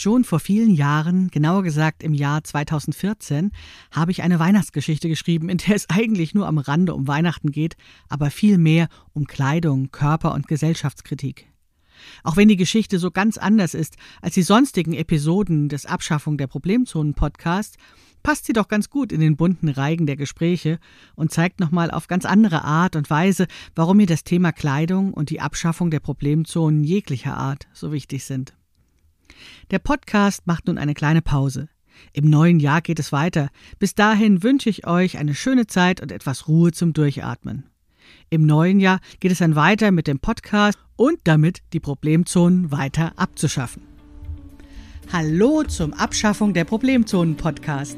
Schon vor vielen Jahren, genauer gesagt im Jahr 2014, habe ich eine Weihnachtsgeschichte geschrieben, in der es eigentlich nur am Rande um Weihnachten geht, aber viel mehr um Kleidung, Körper und Gesellschaftskritik. Auch wenn die Geschichte so ganz anders ist als die sonstigen Episoden des Abschaffung der Problemzonen Podcasts, passt sie doch ganz gut in den bunten Reigen der Gespräche und zeigt nochmal auf ganz andere Art und Weise, warum mir das Thema Kleidung und die Abschaffung der Problemzonen jeglicher Art so wichtig sind. Der Podcast macht nun eine kleine Pause. Im neuen Jahr geht es weiter. Bis dahin wünsche ich euch eine schöne Zeit und etwas Ruhe zum Durchatmen. Im neuen Jahr geht es dann weiter mit dem Podcast und damit die Problemzonen weiter abzuschaffen. Hallo zum Abschaffung der Problemzonen Podcast.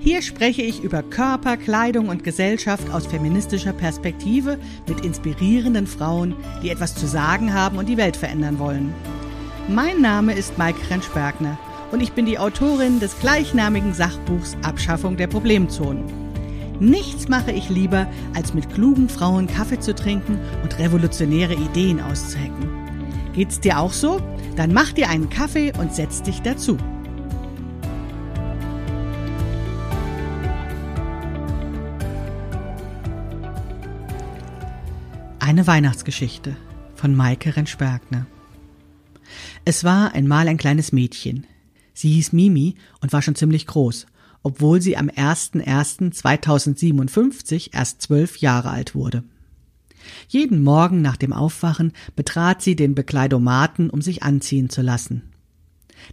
Hier spreche ich über Körper, Kleidung und Gesellschaft aus feministischer Perspektive mit inspirierenden Frauen, die etwas zu sagen haben und die Welt verändern wollen. Mein Name ist Maike Rentschbergner und ich bin die Autorin des gleichnamigen Sachbuchs Abschaffung der Problemzonen. Nichts mache ich lieber, als mit klugen Frauen Kaffee zu trinken und revolutionäre Ideen auszuhacken. Geht's dir auch so? Dann mach dir einen Kaffee und setz dich dazu. Eine Weihnachtsgeschichte von Maike Rentschbergner. Es war einmal ein kleines Mädchen. Sie hieß Mimi und war schon ziemlich groß, obwohl sie am 01.01.2057 erst zwölf Jahre alt wurde. Jeden Morgen nach dem Aufwachen betrat sie den Bekleidomaten, um sich anziehen zu lassen.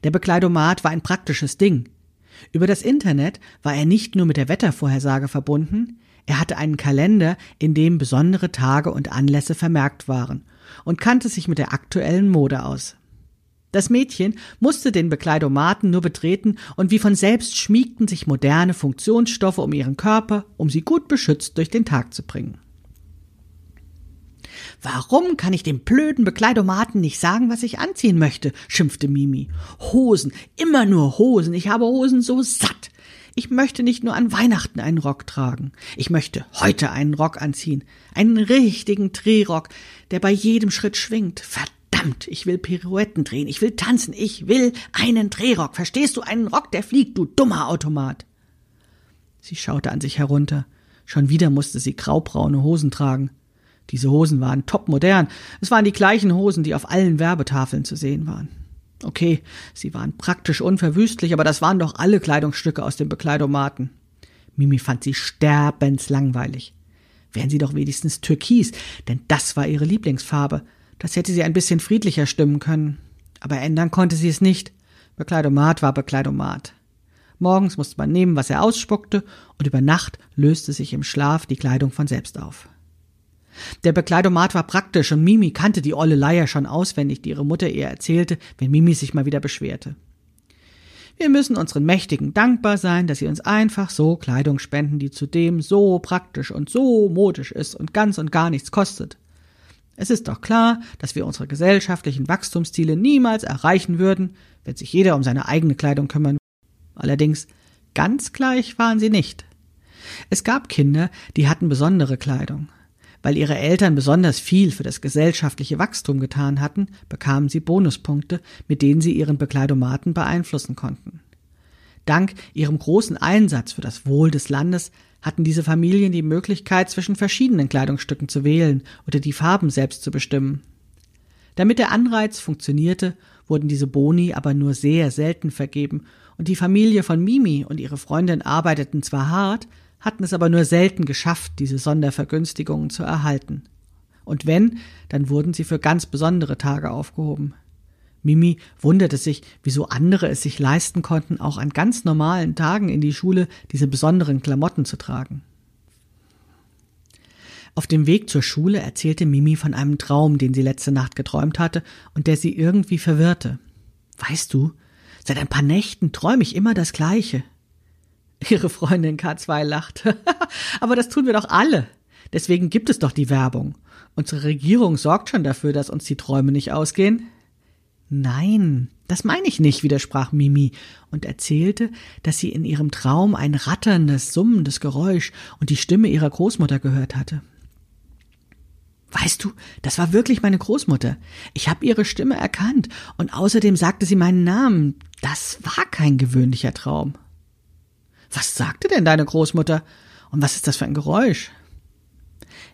Der Bekleidomat war ein praktisches Ding. Über das Internet war er nicht nur mit der Wettervorhersage verbunden, er hatte einen Kalender, in dem besondere Tage und Anlässe vermerkt waren und kannte sich mit der aktuellen Mode aus. Das Mädchen musste den Bekleidomaten nur betreten und wie von selbst schmiegten sich moderne Funktionsstoffe um ihren Körper, um sie gut beschützt durch den Tag zu bringen. Warum kann ich dem blöden Bekleidomaten nicht sagen, was ich anziehen möchte? schimpfte Mimi. Hosen, immer nur Hosen. Ich habe Hosen so satt. Ich möchte nicht nur an Weihnachten einen Rock tragen. Ich möchte heute einen Rock anziehen. Einen richtigen Drehrock, der bei jedem Schritt schwingt. Verdammt Verdammt, ich will Pirouetten drehen, ich will tanzen, ich will einen Drehrock. Verstehst du, einen Rock, der fliegt, du dummer Automat. Sie schaute an sich herunter. Schon wieder musste sie graubraune Hosen tragen. Diese Hosen waren topmodern. Es waren die gleichen Hosen, die auf allen Werbetafeln zu sehen waren. Okay, sie waren praktisch unverwüstlich, aber das waren doch alle Kleidungsstücke aus dem Bekleidomaten. Mimi fand sie sterbenslangweilig. Wären sie doch wenigstens türkis, denn das war ihre Lieblingsfarbe. Das hätte sie ein bisschen friedlicher stimmen können. Aber ändern konnte sie es nicht. Bekleidomat war Bekleidomat. Morgens musste man nehmen, was er ausspuckte, und über Nacht löste sich im Schlaf die Kleidung von selbst auf. Der Bekleidomat war praktisch und Mimi kannte die olle Leier schon auswendig, die ihre Mutter ihr erzählte, wenn Mimi sich mal wieder beschwerte. Wir müssen unseren Mächtigen dankbar sein, dass sie uns einfach so Kleidung spenden, die zudem so praktisch und so modisch ist und ganz und gar nichts kostet. Es ist doch klar, dass wir unsere gesellschaftlichen Wachstumsziele niemals erreichen würden, wenn sich jeder um seine eigene Kleidung kümmern. Allerdings ganz gleich waren sie nicht. Es gab Kinder, die hatten besondere Kleidung. Weil ihre Eltern besonders viel für das gesellschaftliche Wachstum getan hatten, bekamen sie Bonuspunkte, mit denen sie ihren Bekleidomaten beeinflussen konnten. Dank ihrem großen Einsatz für das Wohl des Landes hatten diese Familien die Möglichkeit, zwischen verschiedenen Kleidungsstücken zu wählen oder die Farben selbst zu bestimmen. Damit der Anreiz funktionierte, wurden diese Boni aber nur sehr selten vergeben, und die Familie von Mimi und ihre Freundin arbeiteten zwar hart, hatten es aber nur selten geschafft, diese Sondervergünstigungen zu erhalten. Und wenn, dann wurden sie für ganz besondere Tage aufgehoben. Mimi wunderte sich, wieso andere es sich leisten konnten, auch an ganz normalen Tagen in die Schule diese besonderen Klamotten zu tragen. Auf dem Weg zur Schule erzählte Mimi von einem Traum, den sie letzte Nacht geträumt hatte und der sie irgendwie verwirrte. Weißt du, seit ein paar Nächten träume ich immer das Gleiche. Ihre Freundin K2 lachte. Aber das tun wir doch alle. Deswegen gibt es doch die Werbung. Unsere Regierung sorgt schon dafür, dass uns die Träume nicht ausgehen. Nein, das meine ich nicht, widersprach Mimi und erzählte, dass sie in ihrem Traum ein ratterndes, summendes Geräusch und die Stimme ihrer Großmutter gehört hatte. Weißt du, das war wirklich meine Großmutter. Ich habe ihre Stimme erkannt und außerdem sagte sie meinen Namen. Das war kein gewöhnlicher Traum. Was sagte denn deine Großmutter? Und was ist das für ein Geräusch?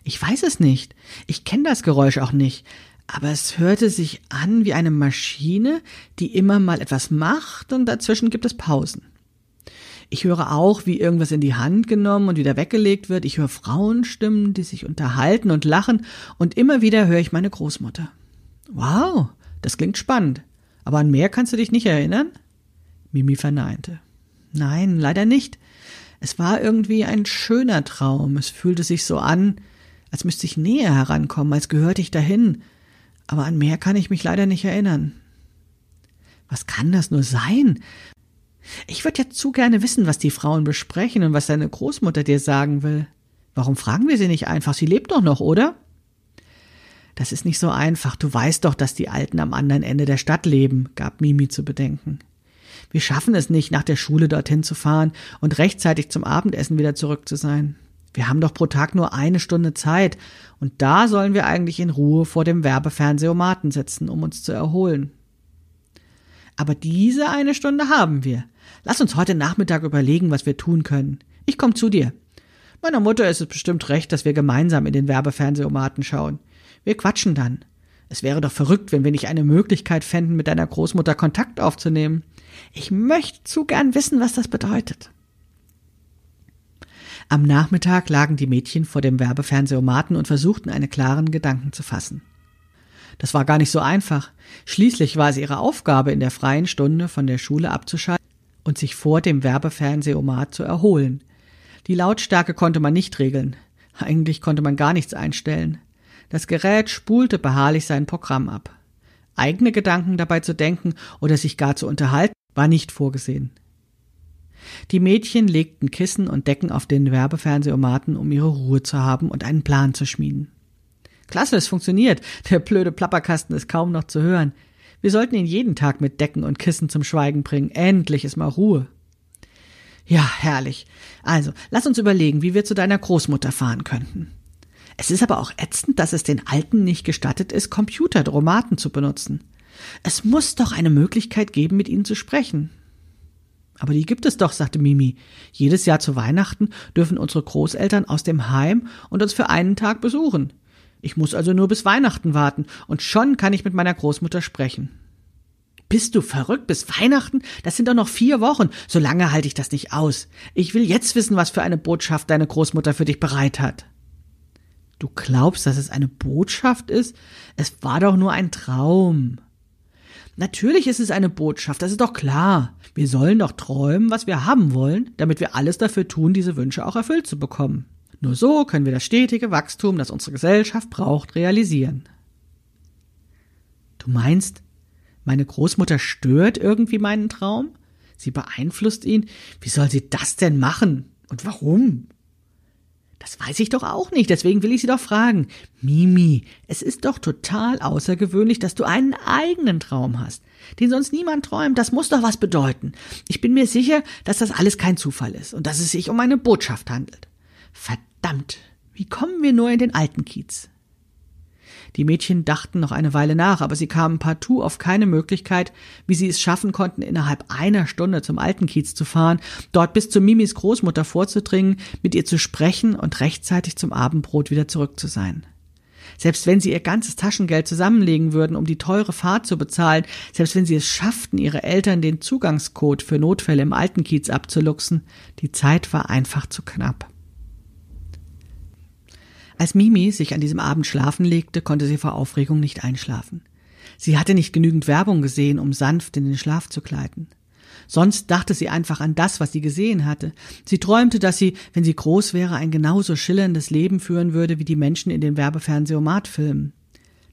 Ich weiß es nicht. Ich kenne das Geräusch auch nicht. Aber es hörte sich an wie eine Maschine, die immer mal etwas macht und dazwischen gibt es Pausen. Ich höre auch, wie irgendwas in die Hand genommen und wieder weggelegt wird. Ich höre Frauenstimmen, die sich unterhalten und lachen und immer wieder höre ich meine Großmutter. Wow, das klingt spannend. Aber an mehr kannst du dich nicht erinnern? Mimi verneinte. Nein, leider nicht. Es war irgendwie ein schöner Traum. Es fühlte sich so an, als müsste ich näher herankommen, als gehörte ich dahin. Aber an mehr kann ich mich leider nicht erinnern. Was kann das nur sein? Ich würde ja zu gerne wissen, was die Frauen besprechen und was deine Großmutter dir sagen will. Warum fragen wir sie nicht einfach? Sie lebt doch noch, oder? Das ist nicht so einfach. Du weißt doch, dass die Alten am anderen Ende der Stadt leben, gab Mimi zu bedenken. Wir schaffen es nicht, nach der Schule dorthin zu fahren und rechtzeitig zum Abendessen wieder zurück zu sein. Wir haben doch pro Tag nur eine Stunde Zeit, und da sollen wir eigentlich in Ruhe vor dem Werbefernsehautomaten sitzen, um uns zu erholen. Aber diese eine Stunde haben wir. Lass uns heute Nachmittag überlegen, was wir tun können. Ich komme zu dir. Meiner Mutter ist es bestimmt recht, dass wir gemeinsam in den Werbefernsehautomaten schauen. Wir quatschen dann. Es wäre doch verrückt, wenn wir nicht eine Möglichkeit fänden, mit deiner Großmutter Kontakt aufzunehmen. Ich möchte zu gern wissen, was das bedeutet. Am Nachmittag lagen die Mädchen vor dem Werbefernsehautomaten und versuchten, einen klaren Gedanken zu fassen. Das war gar nicht so einfach. Schließlich war es ihre Aufgabe, in der freien Stunde von der Schule abzuschalten und sich vor dem Werbefernsehautomat zu erholen. Die Lautstärke konnte man nicht regeln. Eigentlich konnte man gar nichts einstellen. Das Gerät spulte beharrlich sein Programm ab. Eigene Gedanken dabei zu denken oder sich gar zu unterhalten, war nicht vorgesehen. Die Mädchen legten Kissen und Decken auf den Werbefernsehautomaten, um ihre Ruhe zu haben und einen Plan zu schmieden. Klasse, es funktioniert. Der blöde Plapperkasten ist kaum noch zu hören. Wir sollten ihn jeden Tag mit Decken und Kissen zum Schweigen bringen. Endlich ist mal Ruhe. Ja, herrlich. Also, lass uns überlegen, wie wir zu deiner Großmutter fahren könnten. Es ist aber auch ätzend, dass es den Alten nicht gestattet ist, Computerdromaten zu benutzen. Es muss doch eine Möglichkeit geben, mit ihnen zu sprechen. Aber die gibt es doch, sagte Mimi. Jedes Jahr zu Weihnachten dürfen unsere Großeltern aus dem Heim und uns für einen Tag besuchen. Ich muss also nur bis Weihnachten warten und schon kann ich mit meiner Großmutter sprechen. Bist du verrückt bis Weihnachten? Das sind doch noch vier Wochen. So lange halte ich das nicht aus. Ich will jetzt wissen, was für eine Botschaft deine Großmutter für dich bereit hat. Du glaubst, dass es eine Botschaft ist? Es war doch nur ein Traum. Natürlich ist es eine Botschaft, das ist doch klar. Wir sollen doch träumen, was wir haben wollen, damit wir alles dafür tun, diese Wünsche auch erfüllt zu bekommen. Nur so können wir das stetige Wachstum, das unsere Gesellschaft braucht, realisieren. Du meinst, meine Großmutter stört irgendwie meinen Traum? Sie beeinflusst ihn? Wie soll sie das denn machen? Und warum? Das weiß ich doch auch nicht, deswegen will ich Sie doch fragen. Mimi, es ist doch total außergewöhnlich, dass du einen eigenen Traum hast, den sonst niemand träumt. Das muss doch was bedeuten. Ich bin mir sicher, dass das alles kein Zufall ist und dass es sich um eine Botschaft handelt. Verdammt, wie kommen wir nur in den alten Kiez? Die Mädchen dachten noch eine Weile nach, aber sie kamen partout auf keine Möglichkeit, wie sie es schaffen konnten, innerhalb einer Stunde zum alten Kiez zu fahren, dort bis zu Mimis Großmutter vorzudringen, mit ihr zu sprechen und rechtzeitig zum Abendbrot wieder zurück zu sein. Selbst wenn sie ihr ganzes Taschengeld zusammenlegen würden, um die teure Fahrt zu bezahlen, selbst wenn sie es schafften, ihre Eltern den Zugangscode für Notfälle im alten Kiez abzuluxen, die Zeit war einfach zu knapp. Als Mimi sich an diesem Abend schlafen legte, konnte sie vor Aufregung nicht einschlafen. Sie hatte nicht genügend Werbung gesehen, um sanft in den Schlaf zu gleiten. Sonst dachte sie einfach an das, was sie gesehen hatte. Sie träumte, dass sie, wenn sie groß wäre, ein genauso schillerndes Leben führen würde wie die Menschen in den Werbefernsehautomatfilmen.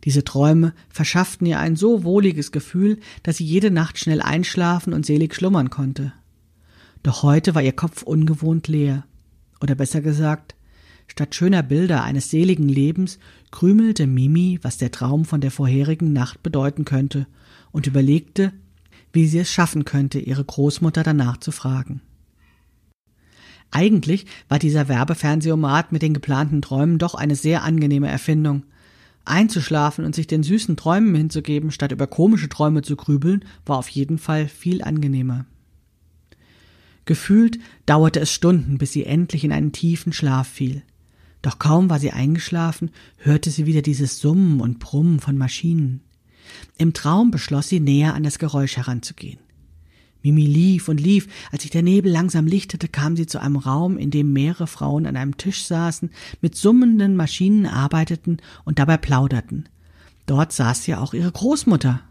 Diese Träume verschafften ihr ein so wohliges Gefühl, dass sie jede Nacht schnell einschlafen und selig schlummern konnte. Doch heute war ihr Kopf ungewohnt leer. Oder besser gesagt, Statt schöner Bilder eines seligen Lebens krümelte Mimi, was der Traum von der vorherigen Nacht bedeuten könnte, und überlegte, wie sie es schaffen könnte, ihre Großmutter danach zu fragen. Eigentlich war dieser Werbefernsehautomat mit den geplanten Träumen doch eine sehr angenehme Erfindung, Einzuschlafen und sich den süßen Träumen hinzugeben, statt über komische Träume zu grübeln, war auf jeden Fall viel angenehmer. Gefühlt dauerte es Stunden, bis sie endlich in einen tiefen Schlaf fiel. Doch kaum war sie eingeschlafen, hörte sie wieder dieses Summen und Brummen von Maschinen. Im Traum beschloss sie, näher an das Geräusch heranzugehen. Mimi lief und lief. Als sich der Nebel langsam lichtete, kam sie zu einem Raum, in dem mehrere Frauen an einem Tisch saßen, mit summenden Maschinen arbeiteten und dabei plauderten. Dort saß ja auch ihre Großmutter.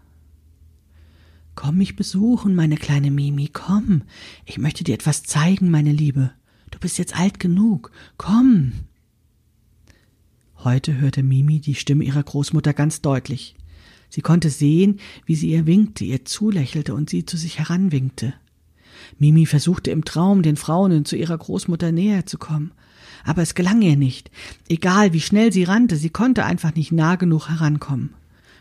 Komm mich besuchen, meine kleine Mimi, komm. Ich möchte dir etwas zeigen, meine Liebe. Du bist jetzt alt genug. Komm. Heute hörte Mimi die Stimme ihrer Großmutter ganz deutlich. Sie konnte sehen, wie sie ihr winkte, ihr zulächelte und sie zu sich heranwinkte. Mimi versuchte im Traum, den Frauen zu ihrer Großmutter näher zu kommen. Aber es gelang ihr nicht. Egal wie schnell sie rannte, sie konnte einfach nicht nah genug herankommen.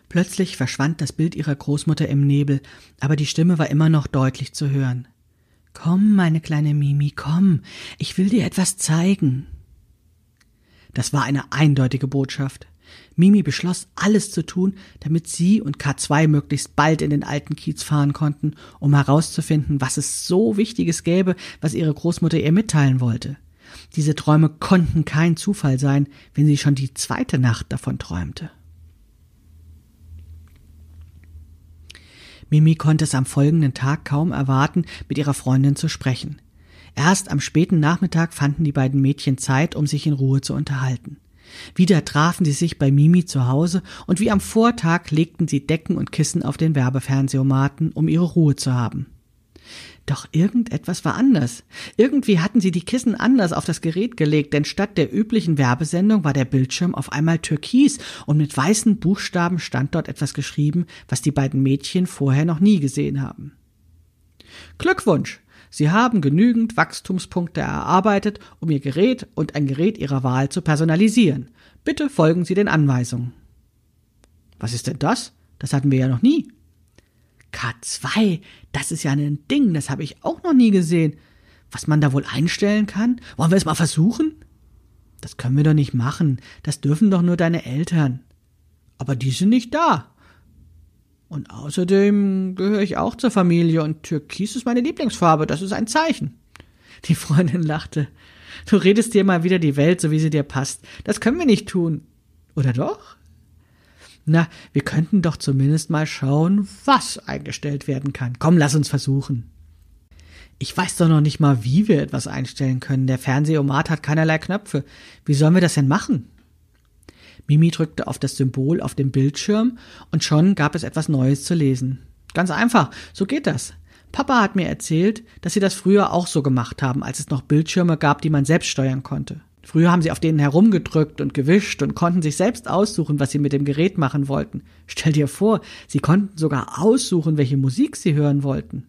Plötzlich verschwand das Bild ihrer Großmutter im Nebel, aber die Stimme war immer noch deutlich zu hören. Komm, meine kleine Mimi, komm, ich will dir etwas zeigen. Das war eine eindeutige Botschaft. Mimi beschloss, alles zu tun, damit sie und K2 möglichst bald in den alten Kiez fahren konnten, um herauszufinden, was es so Wichtiges gäbe, was ihre Großmutter ihr mitteilen wollte. Diese Träume konnten kein Zufall sein, wenn sie schon die zweite Nacht davon träumte. Mimi konnte es am folgenden Tag kaum erwarten, mit ihrer Freundin zu sprechen. Erst am späten Nachmittag fanden die beiden Mädchen Zeit, um sich in Ruhe zu unterhalten. Wieder trafen sie sich bei Mimi zu Hause und wie am Vortag legten sie Decken und Kissen auf den Werbefernsehautomaten, um ihre Ruhe zu haben. Doch irgendetwas war anders. Irgendwie hatten sie die Kissen anders auf das Gerät gelegt, denn statt der üblichen Werbesendung war der Bildschirm auf einmal türkis und mit weißen Buchstaben stand dort etwas geschrieben, was die beiden Mädchen vorher noch nie gesehen haben. Glückwunsch! Sie haben genügend Wachstumspunkte erarbeitet, um Ihr Gerät und ein Gerät Ihrer Wahl zu personalisieren. Bitte folgen Sie den Anweisungen. Was ist denn das? Das hatten wir ja noch nie. K2, das ist ja ein Ding, das habe ich auch noch nie gesehen. Was man da wohl einstellen kann? Wollen wir es mal versuchen? Das können wir doch nicht machen. Das dürfen doch nur deine Eltern. Aber die sind nicht da. Und außerdem gehöre ich auch zur Familie und Türkis ist meine Lieblingsfarbe, das ist ein Zeichen. Die Freundin lachte. Du redest dir mal wieder die Welt, so wie sie dir passt. Das können wir nicht tun. Oder doch? Na, wir könnten doch zumindest mal schauen, was eingestellt werden kann. Komm, lass uns versuchen. Ich weiß doch noch nicht mal, wie wir etwas einstellen können. Der Fernsehomat hat keinerlei Knöpfe. Wie sollen wir das denn machen? Mimi drückte auf das Symbol auf dem Bildschirm und schon gab es etwas Neues zu lesen. Ganz einfach, so geht das. Papa hat mir erzählt, dass sie das früher auch so gemacht haben, als es noch Bildschirme gab, die man selbst steuern konnte. Früher haben sie auf denen herumgedrückt und gewischt und konnten sich selbst aussuchen, was sie mit dem Gerät machen wollten. Stell dir vor, sie konnten sogar aussuchen, welche Musik sie hören wollten.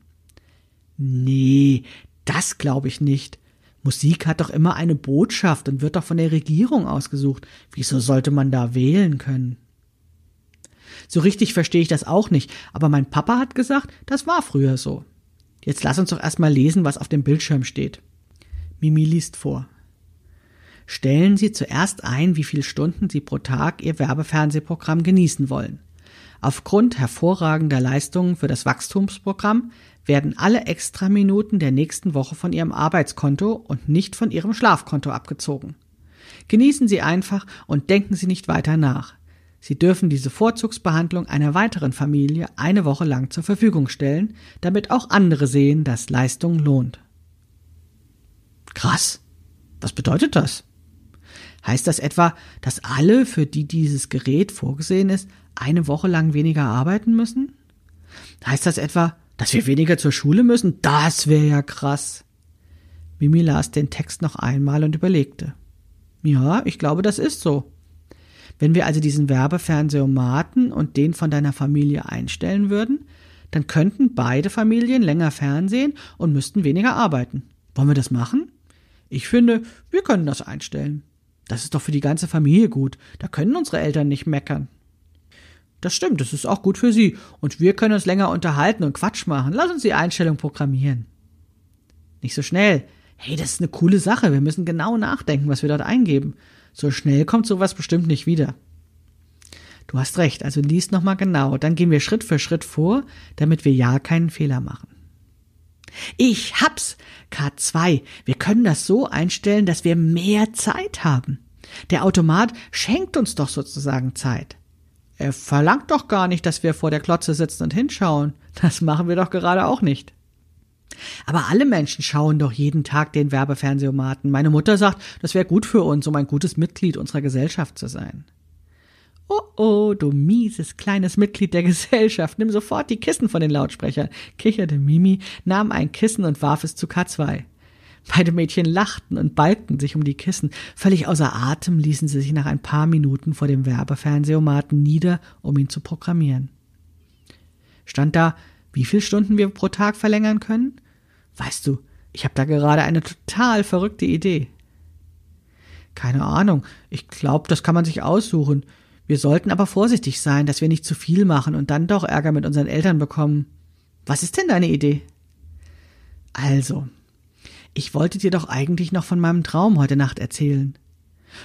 Nee, das glaube ich nicht. Musik hat doch immer eine Botschaft und wird doch von der Regierung ausgesucht. Wieso sollte man da wählen können? So richtig verstehe ich das auch nicht, aber mein Papa hat gesagt, das war früher so. Jetzt lass uns doch erstmal lesen, was auf dem Bildschirm steht. Mimi liest vor. Stellen Sie zuerst ein, wie viele Stunden Sie pro Tag Ihr Werbefernsehprogramm genießen wollen. Aufgrund hervorragender Leistungen für das Wachstumsprogramm werden alle Extraminuten der nächsten Woche von Ihrem Arbeitskonto und nicht von Ihrem Schlafkonto abgezogen. Genießen Sie einfach und denken Sie nicht weiter nach. Sie dürfen diese Vorzugsbehandlung einer weiteren Familie eine Woche lang zur Verfügung stellen, damit auch andere sehen, dass Leistung lohnt. Krass. Was bedeutet das? Heißt das etwa, dass alle, für die dieses Gerät vorgesehen ist, eine Woche lang weniger arbeiten müssen? Heißt das etwa, dass wir weniger zur Schule müssen? Das wäre ja krass. Mimi las den Text noch einmal und überlegte. Ja, ich glaube, das ist so. Wenn wir also diesen Werbefernsehautomaten und den von deiner Familie einstellen würden, dann könnten beide Familien länger Fernsehen und müssten weniger arbeiten. Wollen wir das machen? Ich finde, wir können das einstellen. Das ist doch für die ganze Familie gut. Da können unsere Eltern nicht meckern. Das stimmt, das ist auch gut für Sie. Und wir können uns länger unterhalten und Quatsch machen. Lass uns die Einstellung programmieren. Nicht so schnell. Hey, das ist eine coole Sache. Wir müssen genau nachdenken, was wir dort eingeben. So schnell kommt sowas bestimmt nicht wieder. Du hast recht, also lies nochmal genau, dann gehen wir Schritt für Schritt vor, damit wir ja keinen Fehler machen. Ich hab's! K2, wir können das so einstellen, dass wir mehr Zeit haben. Der Automat schenkt uns doch sozusagen Zeit. Er verlangt doch gar nicht, dass wir vor der Klotze sitzen und hinschauen. Das machen wir doch gerade auch nicht. Aber alle Menschen schauen doch jeden Tag den Werbefernsehautomaten. Meine Mutter sagt, das wäre gut für uns, um ein gutes Mitglied unserer Gesellschaft zu sein. Oh oh, du mieses kleines Mitglied der Gesellschaft, nimm sofort die Kissen von den Lautsprechern, kicherte Mimi, nahm ein Kissen und warf es zu K2. Beide Mädchen lachten und balgten sich um die Kissen. Völlig außer Atem ließen sie sich nach ein paar Minuten vor dem Werbefernsehautomaten nieder, um ihn zu programmieren. Stand da, wie viele Stunden wir pro Tag verlängern können? Weißt du, ich habe da gerade eine total verrückte Idee. Keine Ahnung, ich glaube, das kann man sich aussuchen. Wir sollten aber vorsichtig sein, dass wir nicht zu viel machen und dann doch Ärger mit unseren Eltern bekommen. Was ist denn deine Idee? Also, ich wollte dir doch eigentlich noch von meinem Traum heute Nacht erzählen.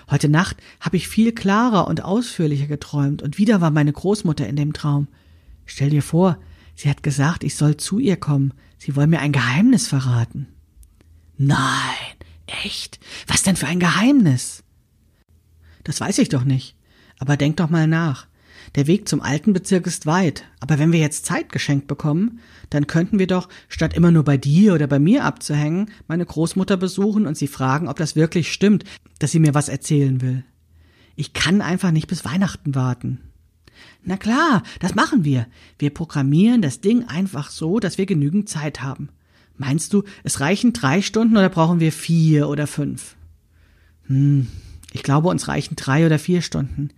Heute Nacht habe ich viel klarer und ausführlicher geträumt und wieder war meine Großmutter in dem Traum. Stell dir vor, sie hat gesagt, ich soll zu ihr kommen. Sie wollen mir ein Geheimnis verraten. Nein, echt? Was denn für ein Geheimnis? Das weiß ich doch nicht. Aber denk doch mal nach. Der Weg zum alten Bezirk ist weit, aber wenn wir jetzt Zeit geschenkt bekommen, dann könnten wir doch, statt immer nur bei dir oder bei mir abzuhängen, meine Großmutter besuchen und sie fragen, ob das wirklich stimmt, dass sie mir was erzählen will. Ich kann einfach nicht bis Weihnachten warten. Na klar, das machen wir. Wir programmieren das Ding einfach so, dass wir genügend Zeit haben. Meinst du, es reichen drei Stunden oder brauchen wir vier oder fünf? Hm, ich glaube, uns reichen drei oder vier Stunden.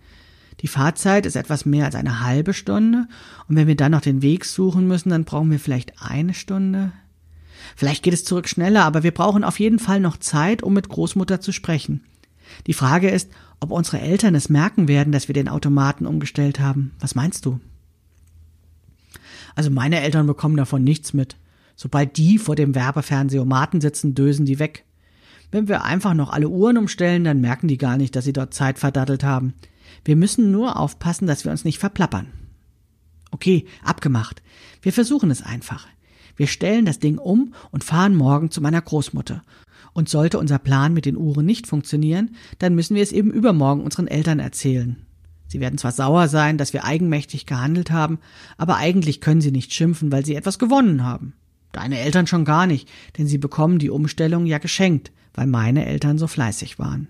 Die Fahrzeit ist etwas mehr als eine halbe Stunde, und wenn wir dann noch den Weg suchen müssen, dann brauchen wir vielleicht eine Stunde. Vielleicht geht es zurück schneller, aber wir brauchen auf jeden Fall noch Zeit, um mit Großmutter zu sprechen. Die Frage ist, ob unsere Eltern es merken werden, dass wir den Automaten umgestellt haben. Was meinst du? Also meine Eltern bekommen davon nichts mit. Sobald die vor dem Werbefernsehautomaten sitzen, dösen die weg. Wenn wir einfach noch alle Uhren umstellen, dann merken die gar nicht, dass sie dort Zeit verdattelt haben. Wir müssen nur aufpassen, dass wir uns nicht verplappern. Okay, abgemacht. Wir versuchen es einfach. Wir stellen das Ding um und fahren morgen zu meiner Großmutter. Und sollte unser Plan mit den Uhren nicht funktionieren, dann müssen wir es eben übermorgen unseren Eltern erzählen. Sie werden zwar sauer sein, dass wir eigenmächtig gehandelt haben, aber eigentlich können sie nicht schimpfen, weil sie etwas gewonnen haben. Deine Eltern schon gar nicht, denn sie bekommen die Umstellung ja geschenkt, weil meine Eltern so fleißig waren.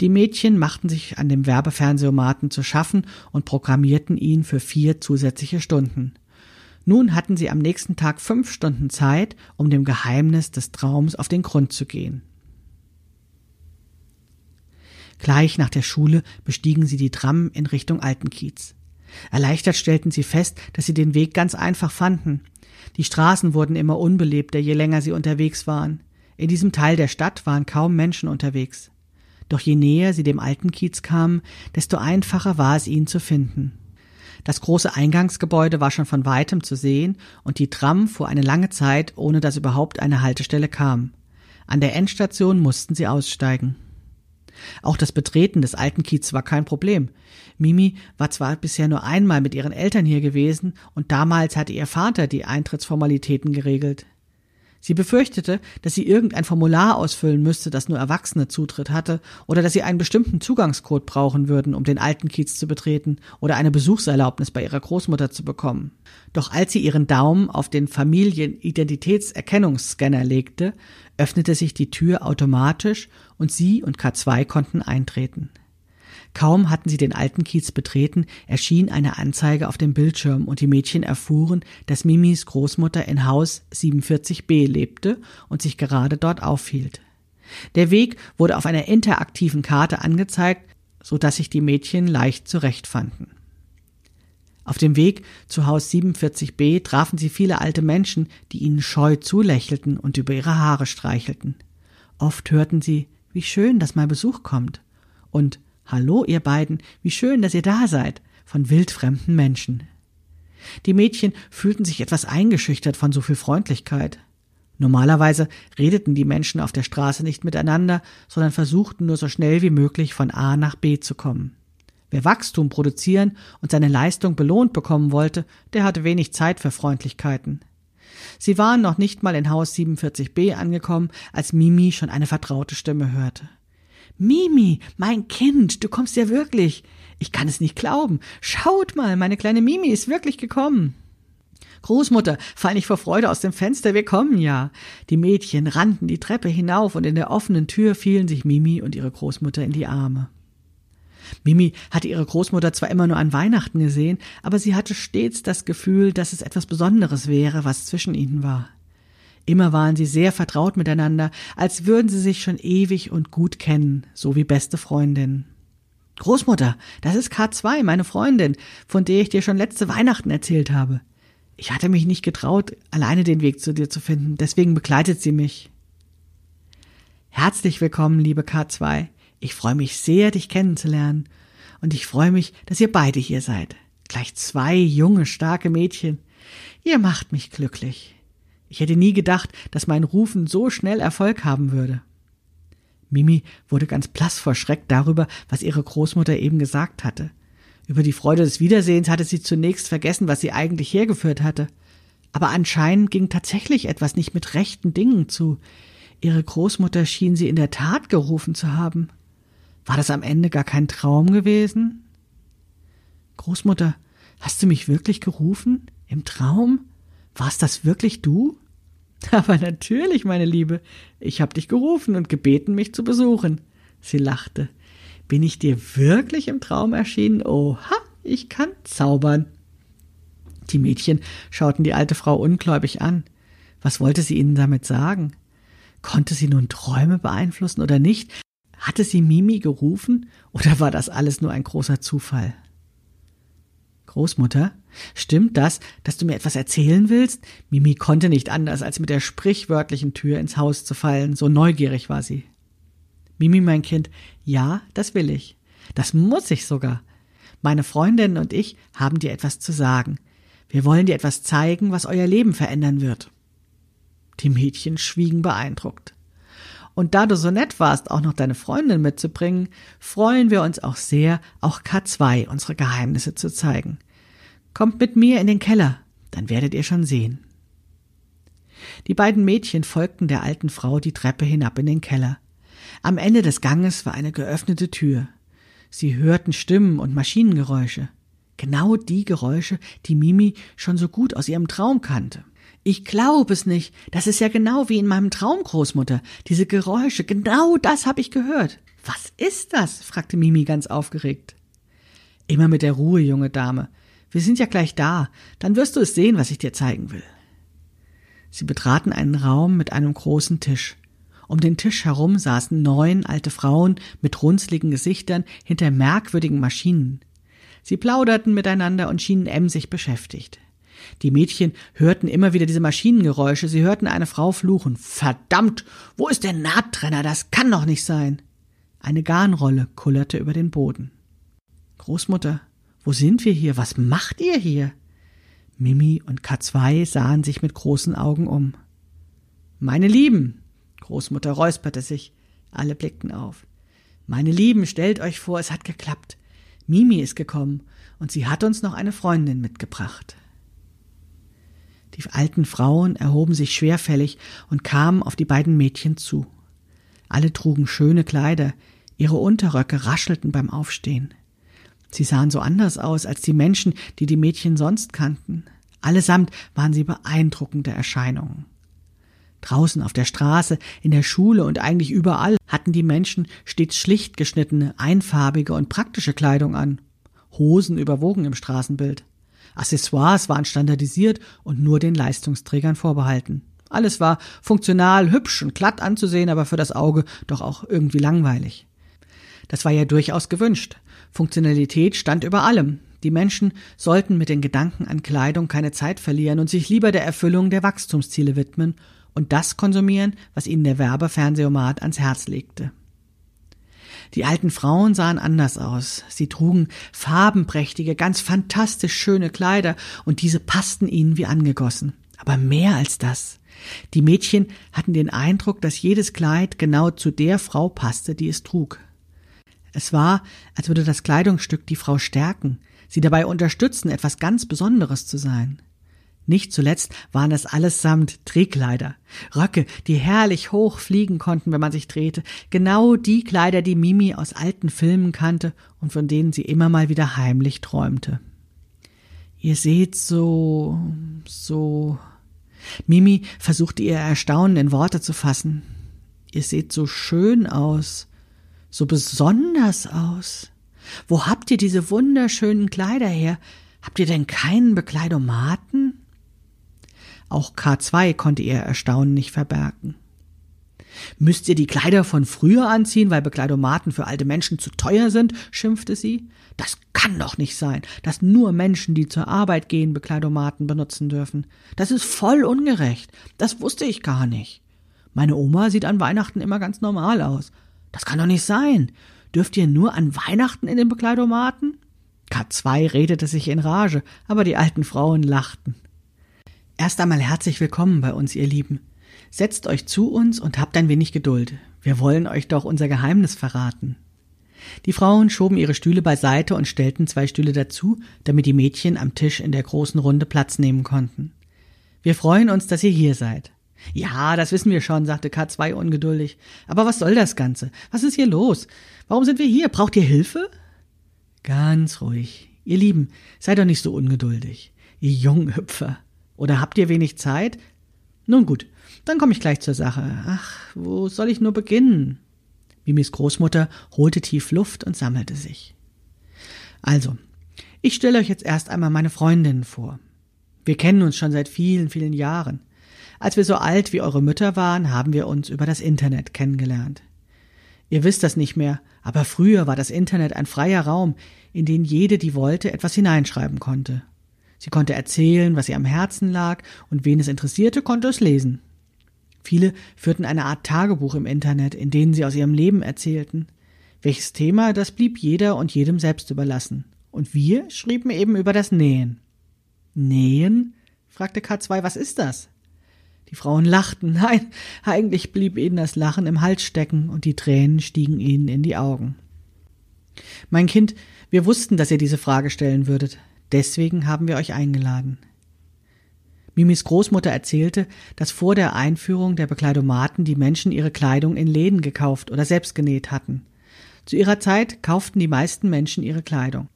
Die Mädchen machten sich an dem Werbefernsehautomaten zu schaffen und programmierten ihn für vier zusätzliche Stunden. Nun hatten sie am nächsten Tag fünf Stunden Zeit, um dem Geheimnis des Traums auf den Grund zu gehen. Gleich nach der Schule bestiegen sie die Tram in Richtung Altenkiez. Erleichtert stellten sie fest, dass sie den Weg ganz einfach fanden. Die Straßen wurden immer unbelebter, je länger sie unterwegs waren. In diesem Teil der Stadt waren kaum Menschen unterwegs. Doch je näher sie dem alten Kiez kamen, desto einfacher war es, ihn zu finden. Das große Eingangsgebäude war schon von weitem zu sehen und die Tram fuhr eine lange Zeit, ohne dass überhaupt eine Haltestelle kam. An der Endstation mussten sie aussteigen. Auch das Betreten des alten Kiez war kein Problem. Mimi war zwar bisher nur einmal mit ihren Eltern hier gewesen und damals hatte ihr Vater die Eintrittsformalitäten geregelt. Sie befürchtete, dass sie irgendein Formular ausfüllen müsste, das nur Erwachsene Zutritt hatte, oder dass sie einen bestimmten Zugangscode brauchen würden, um den alten Kiez zu betreten, oder eine Besuchserlaubnis bei ihrer Großmutter zu bekommen. Doch als sie ihren Daumen auf den Familienidentitätserkennungsscanner legte, öffnete sich die Tür automatisch und sie und K2 konnten eintreten. Kaum hatten sie den alten Kiez betreten, erschien eine Anzeige auf dem Bildschirm und die Mädchen erfuhren, dass Mimis Großmutter in Haus 47b lebte und sich gerade dort aufhielt. Der Weg wurde auf einer interaktiven Karte angezeigt, so dass sich die Mädchen leicht zurechtfanden. Auf dem Weg zu Haus 47b trafen sie viele alte Menschen, die ihnen scheu zulächelten und über ihre Haare streichelten. Oft hörten sie, wie schön, dass mal Besuch kommt. Und Hallo, ihr beiden, wie schön, dass ihr da seid, von wildfremden Menschen. Die Mädchen fühlten sich etwas eingeschüchtert von so viel Freundlichkeit. Normalerweise redeten die Menschen auf der Straße nicht miteinander, sondern versuchten nur so schnell wie möglich von A nach B zu kommen. Wer Wachstum produzieren und seine Leistung belohnt bekommen wollte, der hatte wenig Zeit für Freundlichkeiten. Sie waren noch nicht mal in Haus 47b angekommen, als Mimi schon eine vertraute Stimme hörte. Mimi, mein Kind, du kommst ja wirklich. Ich kann es nicht glauben. Schaut mal, meine kleine Mimi ist wirklich gekommen. Großmutter, fall nicht vor Freude aus dem Fenster, wir kommen ja. Die Mädchen rannten die Treppe hinauf und in der offenen Tür fielen sich Mimi und ihre Großmutter in die Arme. Mimi hatte ihre Großmutter zwar immer nur an Weihnachten gesehen, aber sie hatte stets das Gefühl, dass es etwas Besonderes wäre, was zwischen ihnen war. Immer waren sie sehr vertraut miteinander, als würden sie sich schon ewig und gut kennen, so wie beste Freundinnen. Großmutter, das ist K2, meine Freundin, von der ich dir schon letzte Weihnachten erzählt habe. Ich hatte mich nicht getraut, alleine den Weg zu dir zu finden, deswegen begleitet sie mich. Herzlich willkommen, liebe K2. Ich freue mich sehr, dich kennenzulernen. Und ich freue mich, dass ihr beide hier seid. Gleich zwei junge, starke Mädchen. Ihr macht mich glücklich. Ich hätte nie gedacht, dass mein Rufen so schnell Erfolg haben würde. Mimi wurde ganz blass vor Schreck darüber, was ihre Großmutter eben gesagt hatte. Über die Freude des Wiedersehens hatte sie zunächst vergessen, was sie eigentlich hergeführt hatte. Aber anscheinend ging tatsächlich etwas nicht mit rechten Dingen zu. Ihre Großmutter schien sie in der Tat gerufen zu haben. War das am Ende gar kein Traum gewesen? Großmutter, hast du mich wirklich gerufen? Im Traum? Warst das wirklich du? Aber natürlich, meine Liebe, ich hab dich gerufen und gebeten, mich zu besuchen. Sie lachte. Bin ich dir wirklich im Traum erschienen? Oha, ich kann zaubern. Die Mädchen schauten die alte Frau ungläubig an. Was wollte sie ihnen damit sagen? Konnte sie nun Träume beeinflussen oder nicht? Hatte sie Mimi gerufen oder war das alles nur ein großer Zufall? Großmutter, stimmt das, dass du mir etwas erzählen willst? Mimi konnte nicht anders, als mit der sprichwörtlichen Tür ins Haus zu fallen, so neugierig war sie. Mimi, mein Kind, ja, das will ich. Das muss ich sogar. Meine Freundinnen und ich haben dir etwas zu sagen. Wir wollen dir etwas zeigen, was euer Leben verändern wird. Die Mädchen schwiegen beeindruckt. Und da du so nett warst, auch noch deine Freundin mitzubringen, freuen wir uns auch sehr, auch K2 unsere Geheimnisse zu zeigen. Kommt mit mir in den Keller, dann werdet ihr schon sehen. Die beiden Mädchen folgten der alten Frau die Treppe hinab in den Keller. Am Ende des Ganges war eine geöffnete Tür. Sie hörten Stimmen und Maschinengeräusche. Genau die Geräusche, die Mimi schon so gut aus ihrem Traum kannte. Ich glaube es nicht. Das ist ja genau wie in meinem Traum, Großmutter. Diese Geräusche, genau das habe ich gehört. Was ist das? fragte Mimi ganz aufgeregt. Immer mit der Ruhe, junge Dame. Wir sind ja gleich da. Dann wirst du es sehen, was ich dir zeigen will. Sie betraten einen Raum mit einem großen Tisch. Um den Tisch herum saßen neun alte Frauen mit runzligen Gesichtern hinter merkwürdigen Maschinen. Sie plauderten miteinander und schienen emsig beschäftigt. Die Mädchen hörten immer wieder diese Maschinengeräusche, sie hörten eine Frau fluchen. Verdammt, wo ist der Nahttrenner? Das kann doch nicht sein. Eine Garnrolle kullerte über den Boden. Großmutter, wo sind wir hier? Was macht ihr hier? Mimi und K2 sahen sich mit großen Augen um. Meine Lieben, Großmutter räusperte sich. Alle blickten auf. Meine Lieben, stellt euch vor, es hat geklappt. Mimi ist gekommen und sie hat uns noch eine Freundin mitgebracht. Die alten Frauen erhoben sich schwerfällig und kamen auf die beiden Mädchen zu. Alle trugen schöne Kleider, ihre Unterröcke raschelten beim Aufstehen. Sie sahen so anders aus als die Menschen, die die Mädchen sonst kannten. Allesamt waren sie beeindruckende Erscheinungen. Draußen auf der Straße, in der Schule und eigentlich überall hatten die Menschen stets schlicht geschnittene, einfarbige und praktische Kleidung an. Hosen überwogen im Straßenbild. Accessoires waren standardisiert und nur den Leistungsträgern vorbehalten. Alles war funktional, hübsch und glatt anzusehen, aber für das Auge doch auch irgendwie langweilig. Das war ja durchaus gewünscht. Funktionalität stand über allem. Die Menschen sollten mit den Gedanken an Kleidung keine Zeit verlieren und sich lieber der Erfüllung der Wachstumsziele widmen und das konsumieren, was ihnen der Werbefernsehomat ans Herz legte. Die alten Frauen sahen anders aus. Sie trugen farbenprächtige, ganz fantastisch schöne Kleider, und diese passten ihnen wie angegossen. Aber mehr als das. Die Mädchen hatten den Eindruck, dass jedes Kleid genau zu der Frau passte, die es trug. Es war, als würde das Kleidungsstück die Frau stärken, sie dabei unterstützen, etwas ganz Besonderes zu sein. Nicht zuletzt waren es allesamt Drehkleider, Röcke, die herrlich hoch fliegen konnten, wenn man sich drehte, genau die Kleider, die Mimi aus alten Filmen kannte und von denen sie immer mal wieder heimlich träumte. Ihr seht so, so. Mimi versuchte ihr Erstaunen in Worte zu fassen. Ihr seht so schön aus, so besonders aus. Wo habt ihr diese wunderschönen Kleider her? Habt ihr denn keinen Bekleidomaten? Auch K2 konnte ihr Erstaunen nicht verbergen. Müsst ihr die Kleider von früher anziehen, weil Bekleidomaten für alte Menschen zu teuer sind? schimpfte sie. Das kann doch nicht sein, dass nur Menschen, die zur Arbeit gehen, Bekleidomaten benutzen dürfen. Das ist voll ungerecht. Das wusste ich gar nicht. Meine Oma sieht an Weihnachten immer ganz normal aus. Das kann doch nicht sein. Dürft ihr nur an Weihnachten in den Bekleidomaten? K2 redete sich in Rage, aber die alten Frauen lachten. Erst einmal herzlich willkommen bei uns, ihr Lieben. Setzt euch zu uns und habt ein wenig Geduld. Wir wollen euch doch unser Geheimnis verraten. Die Frauen schoben ihre Stühle beiseite und stellten zwei Stühle dazu, damit die Mädchen am Tisch in der großen Runde Platz nehmen konnten. Wir freuen uns, dass ihr hier seid. Ja, das wissen wir schon, sagte K2 ungeduldig. Aber was soll das Ganze? Was ist hier los? Warum sind wir hier? Braucht ihr Hilfe? Ganz ruhig. Ihr Lieben, seid doch nicht so ungeduldig. Ihr Junghüpfer. Oder habt ihr wenig Zeit? Nun gut, dann komme ich gleich zur Sache. Ach, wo soll ich nur beginnen? Mimis Großmutter holte tief Luft und sammelte sich. Also, ich stelle euch jetzt erst einmal meine Freundinnen vor. Wir kennen uns schon seit vielen, vielen Jahren. Als wir so alt wie eure Mütter waren, haben wir uns über das Internet kennengelernt. Ihr wisst das nicht mehr, aber früher war das Internet ein freier Raum, in den jede, die wollte, etwas hineinschreiben konnte. Sie konnte erzählen, was ihr am Herzen lag, und wen es interessierte, konnte es lesen. Viele führten eine Art Tagebuch im Internet, in denen sie aus ihrem Leben erzählten. Welches Thema, das blieb jeder und jedem selbst überlassen. Und wir schrieben eben über das Nähen. Nähen? fragte K2, was ist das? Die Frauen lachten. Nein, eigentlich blieb ihnen das Lachen im Hals stecken und die Tränen stiegen ihnen in die Augen. Mein Kind, wir wussten, dass ihr diese Frage stellen würdet. Deswegen haben wir euch eingeladen. Mimis Großmutter erzählte, dass vor der Einführung der Bekleidomaten die Menschen ihre Kleidung in Läden gekauft oder selbst genäht hatten. Zu ihrer Zeit kauften die meisten Menschen ihre Kleidung.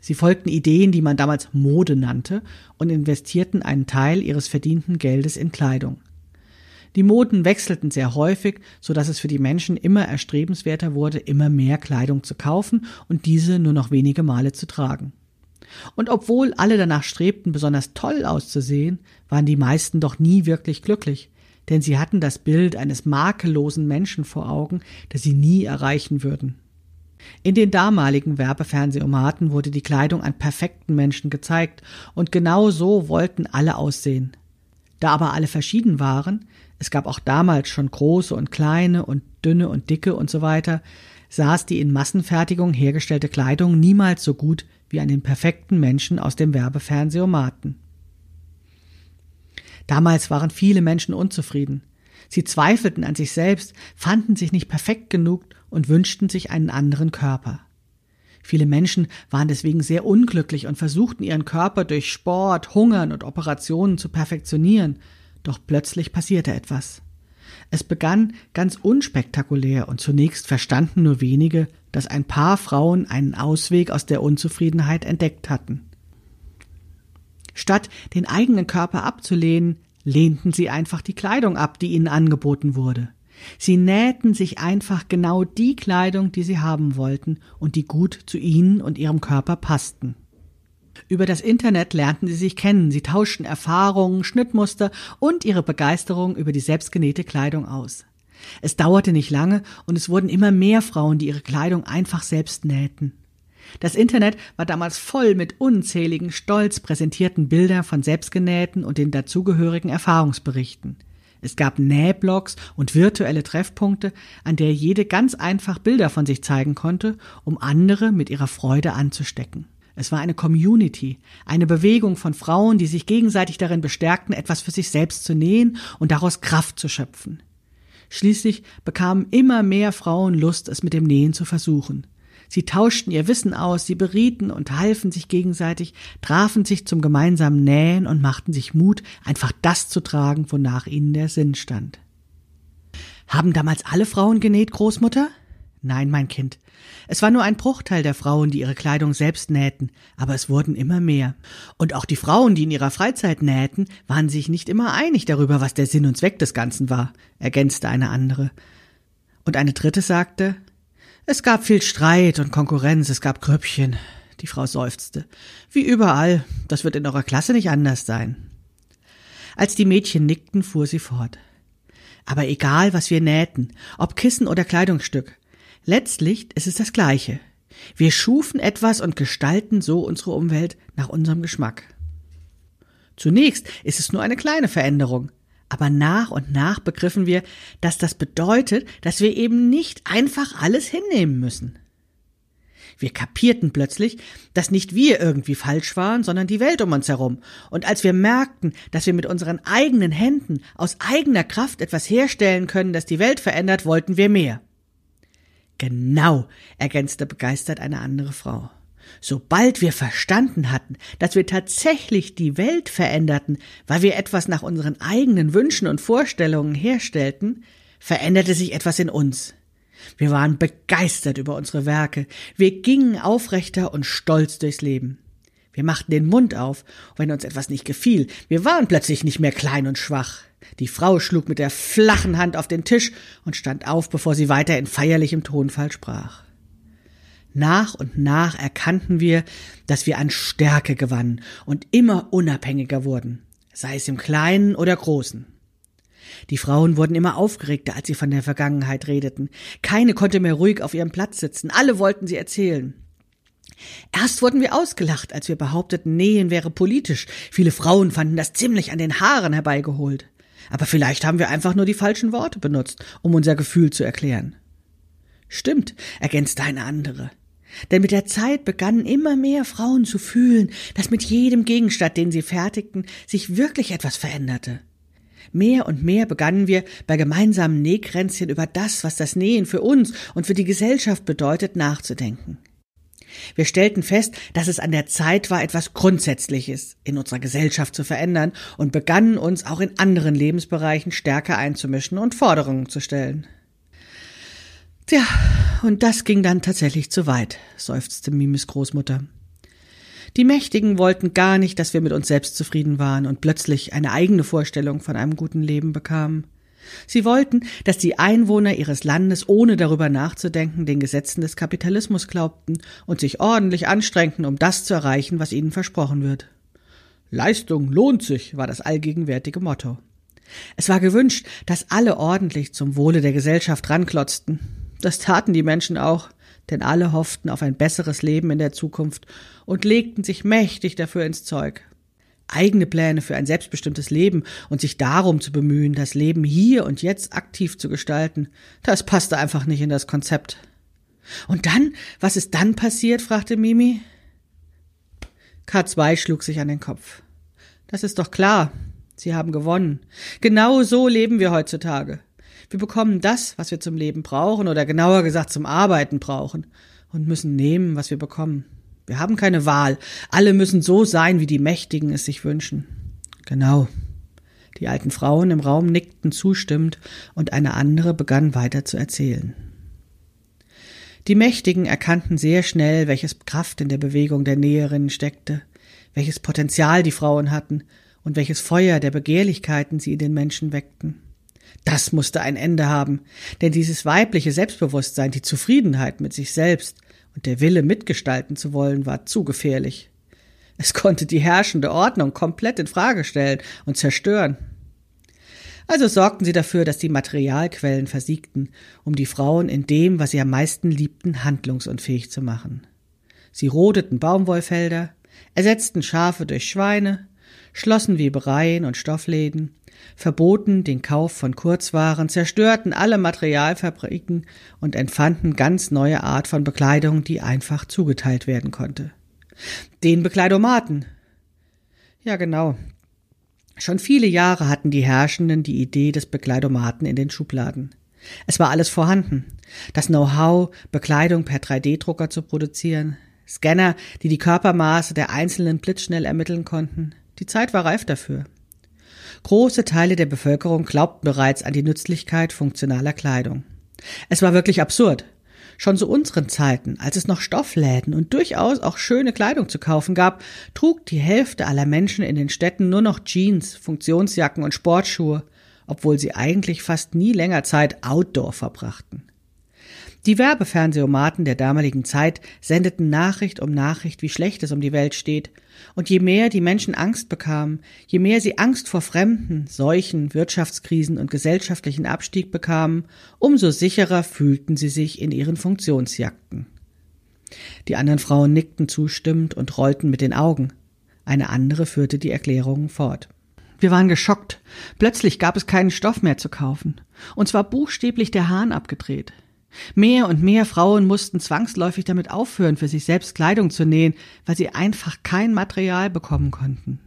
Sie folgten Ideen, die man damals Mode nannte, und investierten einen Teil ihres verdienten Geldes in Kleidung. Die Moden wechselten sehr häufig, so dass es für die Menschen immer erstrebenswerter wurde, immer mehr Kleidung zu kaufen und diese nur noch wenige Male zu tragen. Und obwohl alle danach strebten, besonders toll auszusehen, waren die meisten doch nie wirklich glücklich, denn sie hatten das Bild eines makellosen Menschen vor Augen, das sie nie erreichen würden. In den damaligen Werbefernsehautomaten wurde die Kleidung an perfekten Menschen gezeigt, und genau so wollten alle aussehen. Da aber alle verschieden waren, es gab auch damals schon große und kleine und dünne und dicke und so weiter, saß die in Massenfertigung hergestellte Kleidung niemals so gut wie an den perfekten Menschen aus dem Werbefernsehautomaten. Damals waren viele Menschen unzufrieden. Sie zweifelten an sich selbst, fanden sich nicht perfekt genug und wünschten sich einen anderen Körper. Viele Menschen waren deswegen sehr unglücklich und versuchten ihren Körper durch Sport, Hungern und Operationen zu perfektionieren, doch plötzlich passierte etwas. Es begann ganz unspektakulär und zunächst verstanden nur wenige, dass ein paar Frauen einen Ausweg aus der Unzufriedenheit entdeckt hatten. Statt den eigenen Körper abzulehnen, lehnten sie einfach die Kleidung ab, die ihnen angeboten wurde. Sie nähten sich einfach genau die Kleidung, die sie haben wollten und die gut zu ihnen und ihrem Körper passten. Über das Internet lernten sie sich kennen, sie tauschten Erfahrungen, Schnittmuster und ihre Begeisterung über die selbstgenähte Kleidung aus. Es dauerte nicht lange und es wurden immer mehr Frauen, die ihre Kleidung einfach selbst nähten. Das Internet war damals voll mit unzähligen, stolz präsentierten Bildern von selbstgenähten und den dazugehörigen Erfahrungsberichten. Es gab Nähblogs und virtuelle Treffpunkte, an der jede ganz einfach Bilder von sich zeigen konnte, um andere mit ihrer Freude anzustecken. Es war eine Community, eine Bewegung von Frauen, die sich gegenseitig darin bestärkten, etwas für sich selbst zu nähen und daraus Kraft zu schöpfen. Schließlich bekamen immer mehr Frauen Lust, es mit dem Nähen zu versuchen. Sie tauschten ihr Wissen aus, sie berieten und halfen sich gegenseitig, trafen sich zum gemeinsamen Nähen und machten sich Mut, einfach das zu tragen, wonach ihnen der Sinn stand. Haben damals alle Frauen genäht, Großmutter? Nein, mein Kind. Es war nur ein Bruchteil der Frauen, die ihre Kleidung selbst nähten, aber es wurden immer mehr. Und auch die Frauen, die in ihrer Freizeit nähten, waren sich nicht immer einig darüber, was der Sinn und Zweck des Ganzen war, ergänzte eine andere. Und eine dritte sagte, es gab viel Streit und Konkurrenz, es gab Grüppchen. Die Frau seufzte. Wie überall, das wird in eurer Klasse nicht anders sein. Als die Mädchen nickten, fuhr sie fort. Aber egal, was wir nähten, ob Kissen oder Kleidungsstück, letztlich ist es das Gleiche. Wir schufen etwas und gestalten so unsere Umwelt nach unserem Geschmack. Zunächst ist es nur eine kleine Veränderung, aber nach und nach begriffen wir, dass das bedeutet, dass wir eben nicht einfach alles hinnehmen müssen. Wir kapierten plötzlich, dass nicht wir irgendwie falsch waren, sondern die Welt um uns herum. Und als wir merkten, dass wir mit unseren eigenen Händen aus eigener Kraft etwas herstellen können, das die Welt verändert, wollten wir mehr. Genau, ergänzte begeistert eine andere Frau. Sobald wir verstanden hatten, dass wir tatsächlich die Welt veränderten, weil wir etwas nach unseren eigenen Wünschen und Vorstellungen herstellten, veränderte sich etwas in uns. Wir waren begeistert über unsere Werke, wir gingen aufrechter und stolz durchs Leben. Wir machten den Mund auf, wenn uns etwas nicht gefiel. Wir waren plötzlich nicht mehr klein und schwach. Die Frau schlug mit der flachen Hand auf den Tisch und stand auf, bevor sie weiter in feierlichem Tonfall sprach. Nach und nach erkannten wir, dass wir an Stärke gewannen und immer unabhängiger wurden, sei es im Kleinen oder Großen. Die Frauen wurden immer aufgeregter, als sie von der Vergangenheit redeten. Keine konnte mehr ruhig auf ihrem Platz sitzen, alle wollten sie erzählen. Erst wurden wir ausgelacht, als wir behaupteten, Nähen wäre politisch. Viele Frauen fanden das ziemlich an den Haaren herbeigeholt. Aber vielleicht haben wir einfach nur die falschen Worte benutzt, um unser Gefühl zu erklären. Stimmt, ergänzte eine andere. Denn mit der Zeit begannen immer mehr Frauen zu fühlen, dass mit jedem Gegenstand, den sie fertigten, sich wirklich etwas veränderte. Mehr und mehr begannen wir bei gemeinsamen Nähkränzchen über das, was das Nähen für uns und für die Gesellschaft bedeutet, nachzudenken. Wir stellten fest, dass es an der Zeit war, etwas Grundsätzliches in unserer Gesellschaft zu verändern und begannen uns auch in anderen Lebensbereichen stärker einzumischen und Forderungen zu stellen. Tja, und das ging dann tatsächlich zu weit, seufzte Mimis Großmutter. Die Mächtigen wollten gar nicht, dass wir mit uns selbst zufrieden waren und plötzlich eine eigene Vorstellung von einem guten Leben bekamen. Sie wollten, dass die Einwohner ihres Landes ohne darüber nachzudenken den Gesetzen des Kapitalismus glaubten und sich ordentlich anstrengten, um das zu erreichen, was ihnen versprochen wird. Leistung lohnt sich, war das allgegenwärtige Motto. Es war gewünscht, dass alle ordentlich zum Wohle der Gesellschaft ranklotzten, das taten die Menschen auch, denn alle hofften auf ein besseres Leben in der Zukunft und legten sich mächtig dafür ins Zeug. Eigene Pläne für ein selbstbestimmtes Leben und sich darum zu bemühen, das Leben hier und jetzt aktiv zu gestalten, das passte einfach nicht in das Konzept. Und dann, was ist dann passiert? fragte Mimi. K2 schlug sich an den Kopf. Das ist doch klar. Sie haben gewonnen. Genau so leben wir heutzutage. Wir bekommen das, was wir zum Leben brauchen oder genauer gesagt zum Arbeiten brauchen und müssen nehmen, was wir bekommen. Wir haben keine Wahl. Alle müssen so sein, wie die Mächtigen es sich wünschen. Genau. Die alten Frauen im Raum nickten zustimmend und eine andere begann weiter zu erzählen. Die Mächtigen erkannten sehr schnell, welches Kraft in der Bewegung der Näherinnen steckte, welches Potenzial die Frauen hatten und welches Feuer der Begehrlichkeiten sie in den Menschen weckten. Das musste ein Ende haben, denn dieses weibliche Selbstbewusstsein, die Zufriedenheit mit sich selbst und der Wille mitgestalten zu wollen, war zu gefährlich. Es konnte die herrschende Ordnung komplett in Frage stellen und zerstören. Also sorgten sie dafür, dass die Materialquellen versiegten, um die Frauen in dem, was sie am meisten liebten, handlungsunfähig zu machen. Sie rodeten Baumwollfelder, ersetzten Schafe durch Schweine, schlossen Webereien und Stoffläden, verboten den Kauf von Kurzwaren, zerstörten alle Materialfabriken und entfanden ganz neue Art von Bekleidung, die einfach zugeteilt werden konnte. Den Bekleidomaten. Ja, genau. Schon viele Jahre hatten die Herrschenden die Idee des Bekleidomaten in den Schubladen. Es war alles vorhanden. Das Know-how, Bekleidung per 3D-Drucker zu produzieren, Scanner, die die Körpermaße der Einzelnen blitzschnell ermitteln konnten. Die Zeit war reif dafür. Große Teile der Bevölkerung glaubten bereits an die Nützlichkeit funktionaler Kleidung. Es war wirklich absurd. Schon zu unseren Zeiten, als es noch Stoffläden und durchaus auch schöne Kleidung zu kaufen gab, trug die Hälfte aller Menschen in den Städten nur noch Jeans, Funktionsjacken und Sportschuhe, obwohl sie eigentlich fast nie länger Zeit outdoor verbrachten. Die Werbefernsehautomaten der damaligen Zeit sendeten Nachricht um Nachricht, wie schlecht es um die Welt steht, und je mehr die Menschen Angst bekamen, je mehr sie Angst vor Fremden, Seuchen, Wirtschaftskrisen und gesellschaftlichen Abstieg bekamen, umso sicherer fühlten sie sich in ihren Funktionsjagden. Die anderen Frauen nickten zustimmend und rollten mit den Augen. Eine andere führte die Erklärungen fort. Wir waren geschockt. Plötzlich gab es keinen Stoff mehr zu kaufen. Und zwar buchstäblich der Hahn abgedreht. Mehr und mehr Frauen mussten zwangsläufig damit aufhören, für sich selbst Kleidung zu nähen, weil sie einfach kein Material bekommen konnten.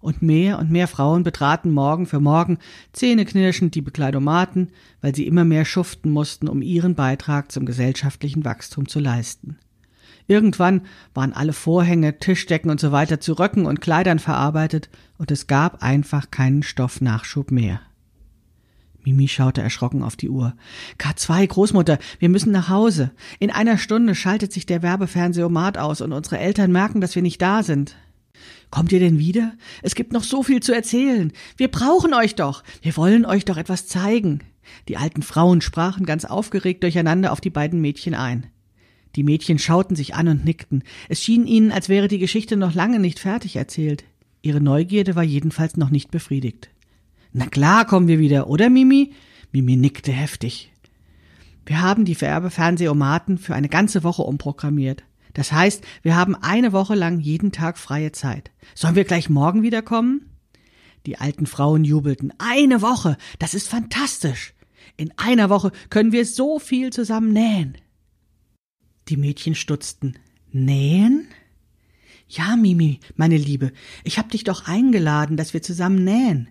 Und mehr und mehr Frauen betraten morgen für morgen zähneknirschend die Bekleidomaten, weil sie immer mehr schuften mussten, um ihren Beitrag zum gesellschaftlichen Wachstum zu leisten. Irgendwann waren alle Vorhänge, Tischdecken und so weiter zu Röcken und Kleidern verarbeitet und es gab einfach keinen Stoffnachschub mehr. Mimi schaute erschrocken auf die Uhr. K2, Großmutter, wir müssen nach Hause. In einer Stunde schaltet sich der Werbefernsehautomat aus und unsere Eltern merken, dass wir nicht da sind. Kommt ihr denn wieder? Es gibt noch so viel zu erzählen. Wir brauchen euch doch. Wir wollen euch doch etwas zeigen. Die alten Frauen sprachen ganz aufgeregt durcheinander auf die beiden Mädchen ein. Die Mädchen schauten sich an und nickten. Es schien ihnen, als wäre die Geschichte noch lange nicht fertig erzählt. Ihre Neugierde war jedenfalls noch nicht befriedigt. Na klar kommen wir wieder, oder Mimi? Mimi nickte heftig. Wir haben die Werbefernsehautomaten für eine ganze Woche umprogrammiert. Das heißt, wir haben eine Woche lang jeden Tag freie Zeit. Sollen wir gleich morgen wiederkommen? Die alten Frauen jubelten. Eine Woche, das ist fantastisch. In einer Woche können wir so viel zusammen nähen. Die Mädchen stutzten. Nähen? Ja, Mimi, meine Liebe, ich hab dich doch eingeladen, dass wir zusammen nähen.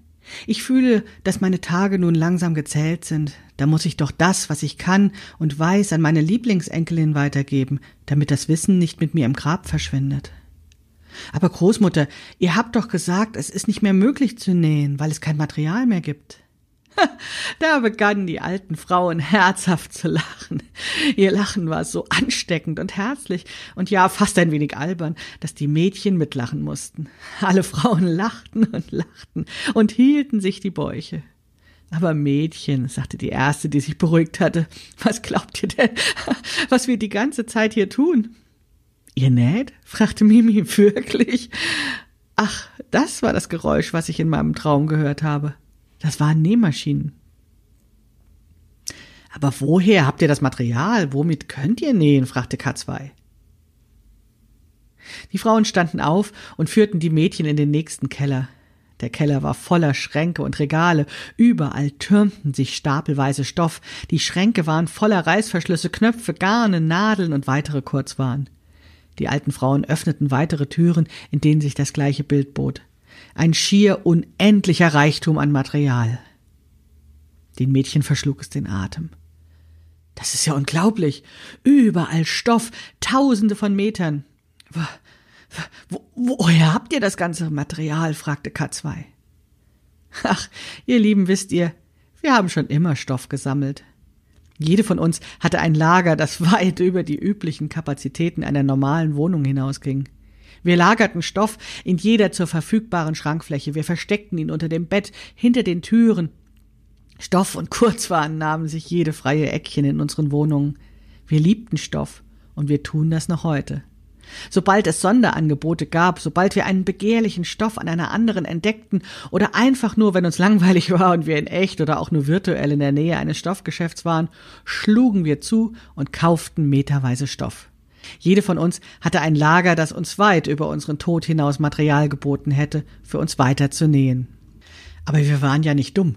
Ich fühle, dass meine Tage nun langsam gezählt sind. Da muss ich doch das, was ich kann und weiß, an meine Lieblingsenkelin weitergeben, damit das Wissen nicht mit mir im Grab verschwindet. Aber Großmutter, ihr habt doch gesagt, es ist nicht mehr möglich zu nähen, weil es kein Material mehr gibt. Da begannen die alten Frauen herzhaft zu lachen. Ihr Lachen war so ansteckend und herzlich und ja fast ein wenig albern, dass die Mädchen mitlachen mussten. Alle Frauen lachten und lachten und hielten sich die Bäuche. Aber Mädchen, sagte die erste, die sich beruhigt hatte, was glaubt ihr denn, was wir die ganze Zeit hier tun? Ihr näht? fragte Mimi wirklich. Ach, das war das Geräusch, was ich in meinem Traum gehört habe. Das waren Nähmaschinen. Aber woher habt ihr das Material? Womit könnt ihr nähen? fragte K2. Die Frauen standen auf und führten die Mädchen in den nächsten Keller. Der Keller war voller Schränke und Regale, überall türmten sich stapelweise Stoff, die Schränke waren voller Reißverschlüsse, Knöpfe, Garne, Nadeln und weitere Kurzwaren. Die alten Frauen öffneten weitere Türen, in denen sich das gleiche Bild bot ein schier unendlicher Reichtum an Material. Den Mädchen verschlug es den Atem. Das ist ja unglaublich. Überall Stoff, tausende von Metern. Wo, wo, woher habt ihr das ganze Material? fragte K2. Ach, ihr Lieben, wisst ihr, wir haben schon immer Stoff gesammelt. Jede von uns hatte ein Lager, das weit über die üblichen Kapazitäten einer normalen Wohnung hinausging. Wir lagerten Stoff in jeder zur verfügbaren Schrankfläche, wir versteckten ihn unter dem Bett, hinter den Türen. Stoff und Kurzwaren nahmen sich jede freie Eckchen in unseren Wohnungen. Wir liebten Stoff, und wir tun das noch heute. Sobald es Sonderangebote gab, sobald wir einen begehrlichen Stoff an einer anderen entdeckten oder einfach nur, wenn uns langweilig war und wir in echt oder auch nur virtuell in der Nähe eines Stoffgeschäfts waren, schlugen wir zu und kauften meterweise Stoff. Jede von uns hatte ein Lager, das uns weit über unseren Tod hinaus Material geboten hätte, für uns weiter zu nähen. Aber wir waren ja nicht dumm.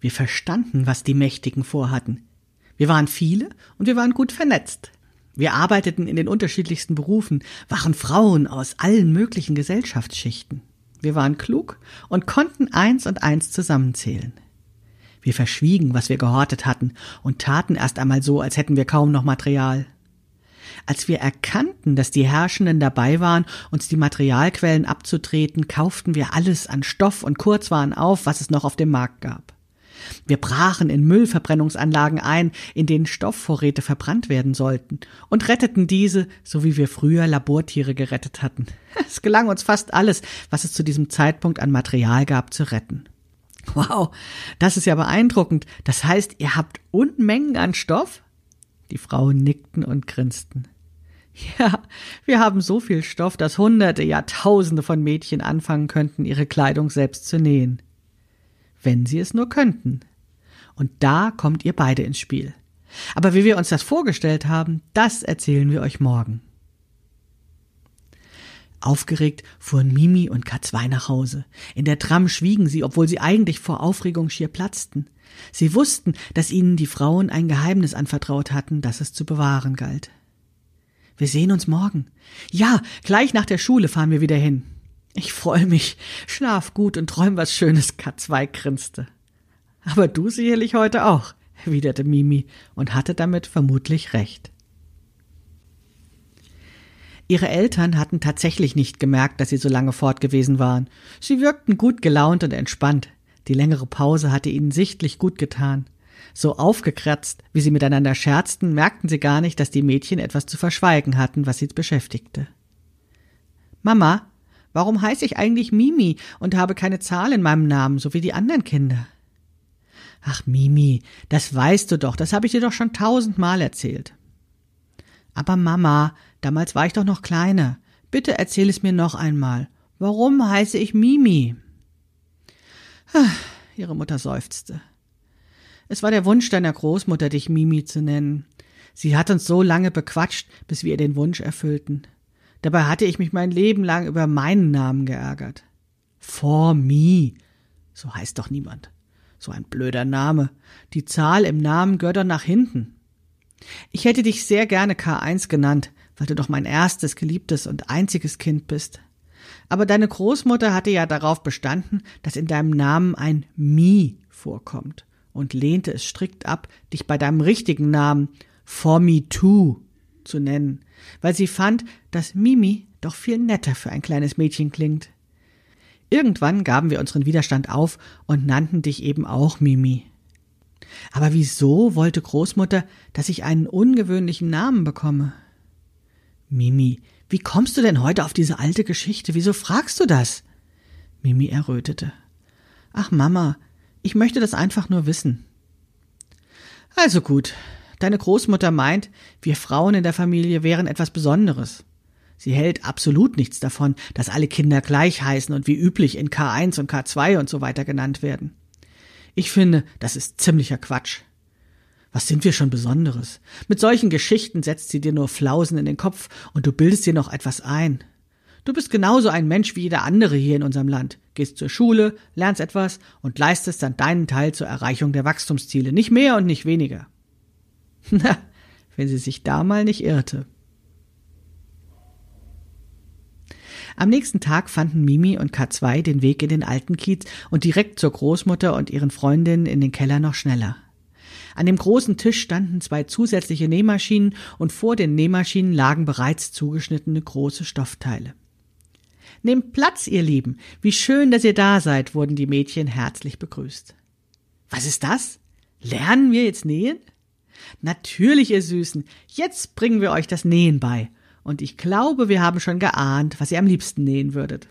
Wir verstanden, was die Mächtigen vorhatten. Wir waren viele und wir waren gut vernetzt. Wir arbeiteten in den unterschiedlichsten Berufen, waren Frauen aus allen möglichen Gesellschaftsschichten. Wir waren klug und konnten eins und eins zusammenzählen. Wir verschwiegen, was wir gehortet hatten, und taten erst einmal so, als hätten wir kaum noch Material. Als wir erkannten, dass die Herrschenden dabei waren, uns die Materialquellen abzutreten, kauften wir alles an Stoff und Kurzwaren auf, was es noch auf dem Markt gab. Wir brachen in Müllverbrennungsanlagen ein, in denen Stoffvorräte verbrannt werden sollten, und retteten diese, so wie wir früher Labortiere gerettet hatten. Es gelang uns fast alles, was es zu diesem Zeitpunkt an Material gab, zu retten. Wow, das ist ja beeindruckend. Das heißt, ihr habt Unmengen an Stoff? Die Frauen nickten und grinsten. Ja, wir haben so viel Stoff, dass Hunderte, Jahrtausende von Mädchen anfangen könnten, ihre Kleidung selbst zu nähen. Wenn sie es nur könnten. Und da kommt ihr beide ins Spiel. Aber wie wir uns das vorgestellt haben, das erzählen wir euch morgen. Aufgeregt fuhren Mimi und K2 nach Hause. In der Tram schwiegen sie, obwohl sie eigentlich vor Aufregung schier platzten. Sie wussten, dass ihnen die Frauen ein Geheimnis anvertraut hatten, das es zu bewahren galt. Wir sehen uns morgen. Ja, gleich nach der Schule fahren wir wieder hin. Ich freue mich. Schlaf gut und träum was Schönes, K2 grinste. Aber du sicherlich heute auch, erwiderte Mimi und hatte damit vermutlich recht. Ihre Eltern hatten tatsächlich nicht gemerkt, dass sie so lange fort gewesen waren. Sie wirkten gut gelaunt und entspannt. Die längere Pause hatte ihnen sichtlich gut getan. So aufgekratzt, wie sie miteinander scherzten, merkten sie gar nicht, dass die Mädchen etwas zu verschweigen hatten, was sie beschäftigte. Mama, warum heiße ich eigentlich Mimi und habe keine Zahl in meinem Namen, so wie die anderen Kinder? Ach, Mimi, das weißt du doch, das habe ich dir doch schon tausendmal erzählt. Aber Mama, damals war ich doch noch kleiner. Bitte erzähl es mir noch einmal. Warum heiße ich Mimi? Ihre Mutter seufzte. Es war der Wunsch deiner Großmutter, dich Mimi zu nennen. Sie hat uns so lange bequatscht, bis wir ihr den Wunsch erfüllten. Dabei hatte ich mich mein Leben lang über meinen Namen geärgert. For me. So heißt doch niemand. So ein blöder Name. Die Zahl im Namen gehört doch nach hinten. Ich hätte dich sehr gerne K1 genannt, weil du doch mein erstes, geliebtes und einziges Kind bist. Aber deine Großmutter hatte ja darauf bestanden, dass in deinem Namen ein Mi vorkommt und lehnte es strikt ab, dich bei deinem richtigen Namen For Me Too zu nennen, weil sie fand, dass Mimi doch viel netter für ein kleines Mädchen klingt. Irgendwann gaben wir unseren Widerstand auf und nannten dich eben auch Mimi. Aber wieso wollte Großmutter, dass ich einen ungewöhnlichen Namen bekomme? Mimi, wie kommst du denn heute auf diese alte Geschichte? Wieso fragst du das? Mimi errötete. Ach Mama, ich möchte das einfach nur wissen. Also gut. Deine Großmutter meint, wir Frauen in der Familie wären etwas Besonderes. Sie hält absolut nichts davon, dass alle Kinder gleich heißen und wie üblich in K1 und K2 und so weiter genannt werden. Ich finde, das ist ziemlicher Quatsch. Was sind wir schon Besonderes? Mit solchen Geschichten setzt sie dir nur Flausen in den Kopf und du bildest dir noch etwas ein. Du bist genauso ein Mensch wie jeder andere hier in unserem Land. Gehst zur Schule, lernst etwas und leistest dann deinen Teil zur Erreichung der Wachstumsziele. Nicht mehr und nicht weniger. Na, wenn sie sich da mal nicht irrte. Am nächsten Tag fanden Mimi und K2 den Weg in den alten Kiez und direkt zur Großmutter und ihren Freundinnen in den Keller noch schneller. An dem großen Tisch standen zwei zusätzliche Nähmaschinen und vor den Nähmaschinen lagen bereits zugeschnittene große Stoffteile. Nehmt Platz, ihr Lieben. Wie schön, dass ihr da seid, wurden die Mädchen herzlich begrüßt. Was ist das? Lernen wir jetzt nähen? Natürlich, ihr Süßen. Jetzt bringen wir euch das Nähen bei. Und ich glaube, wir haben schon geahnt, was ihr am liebsten nähen würdet.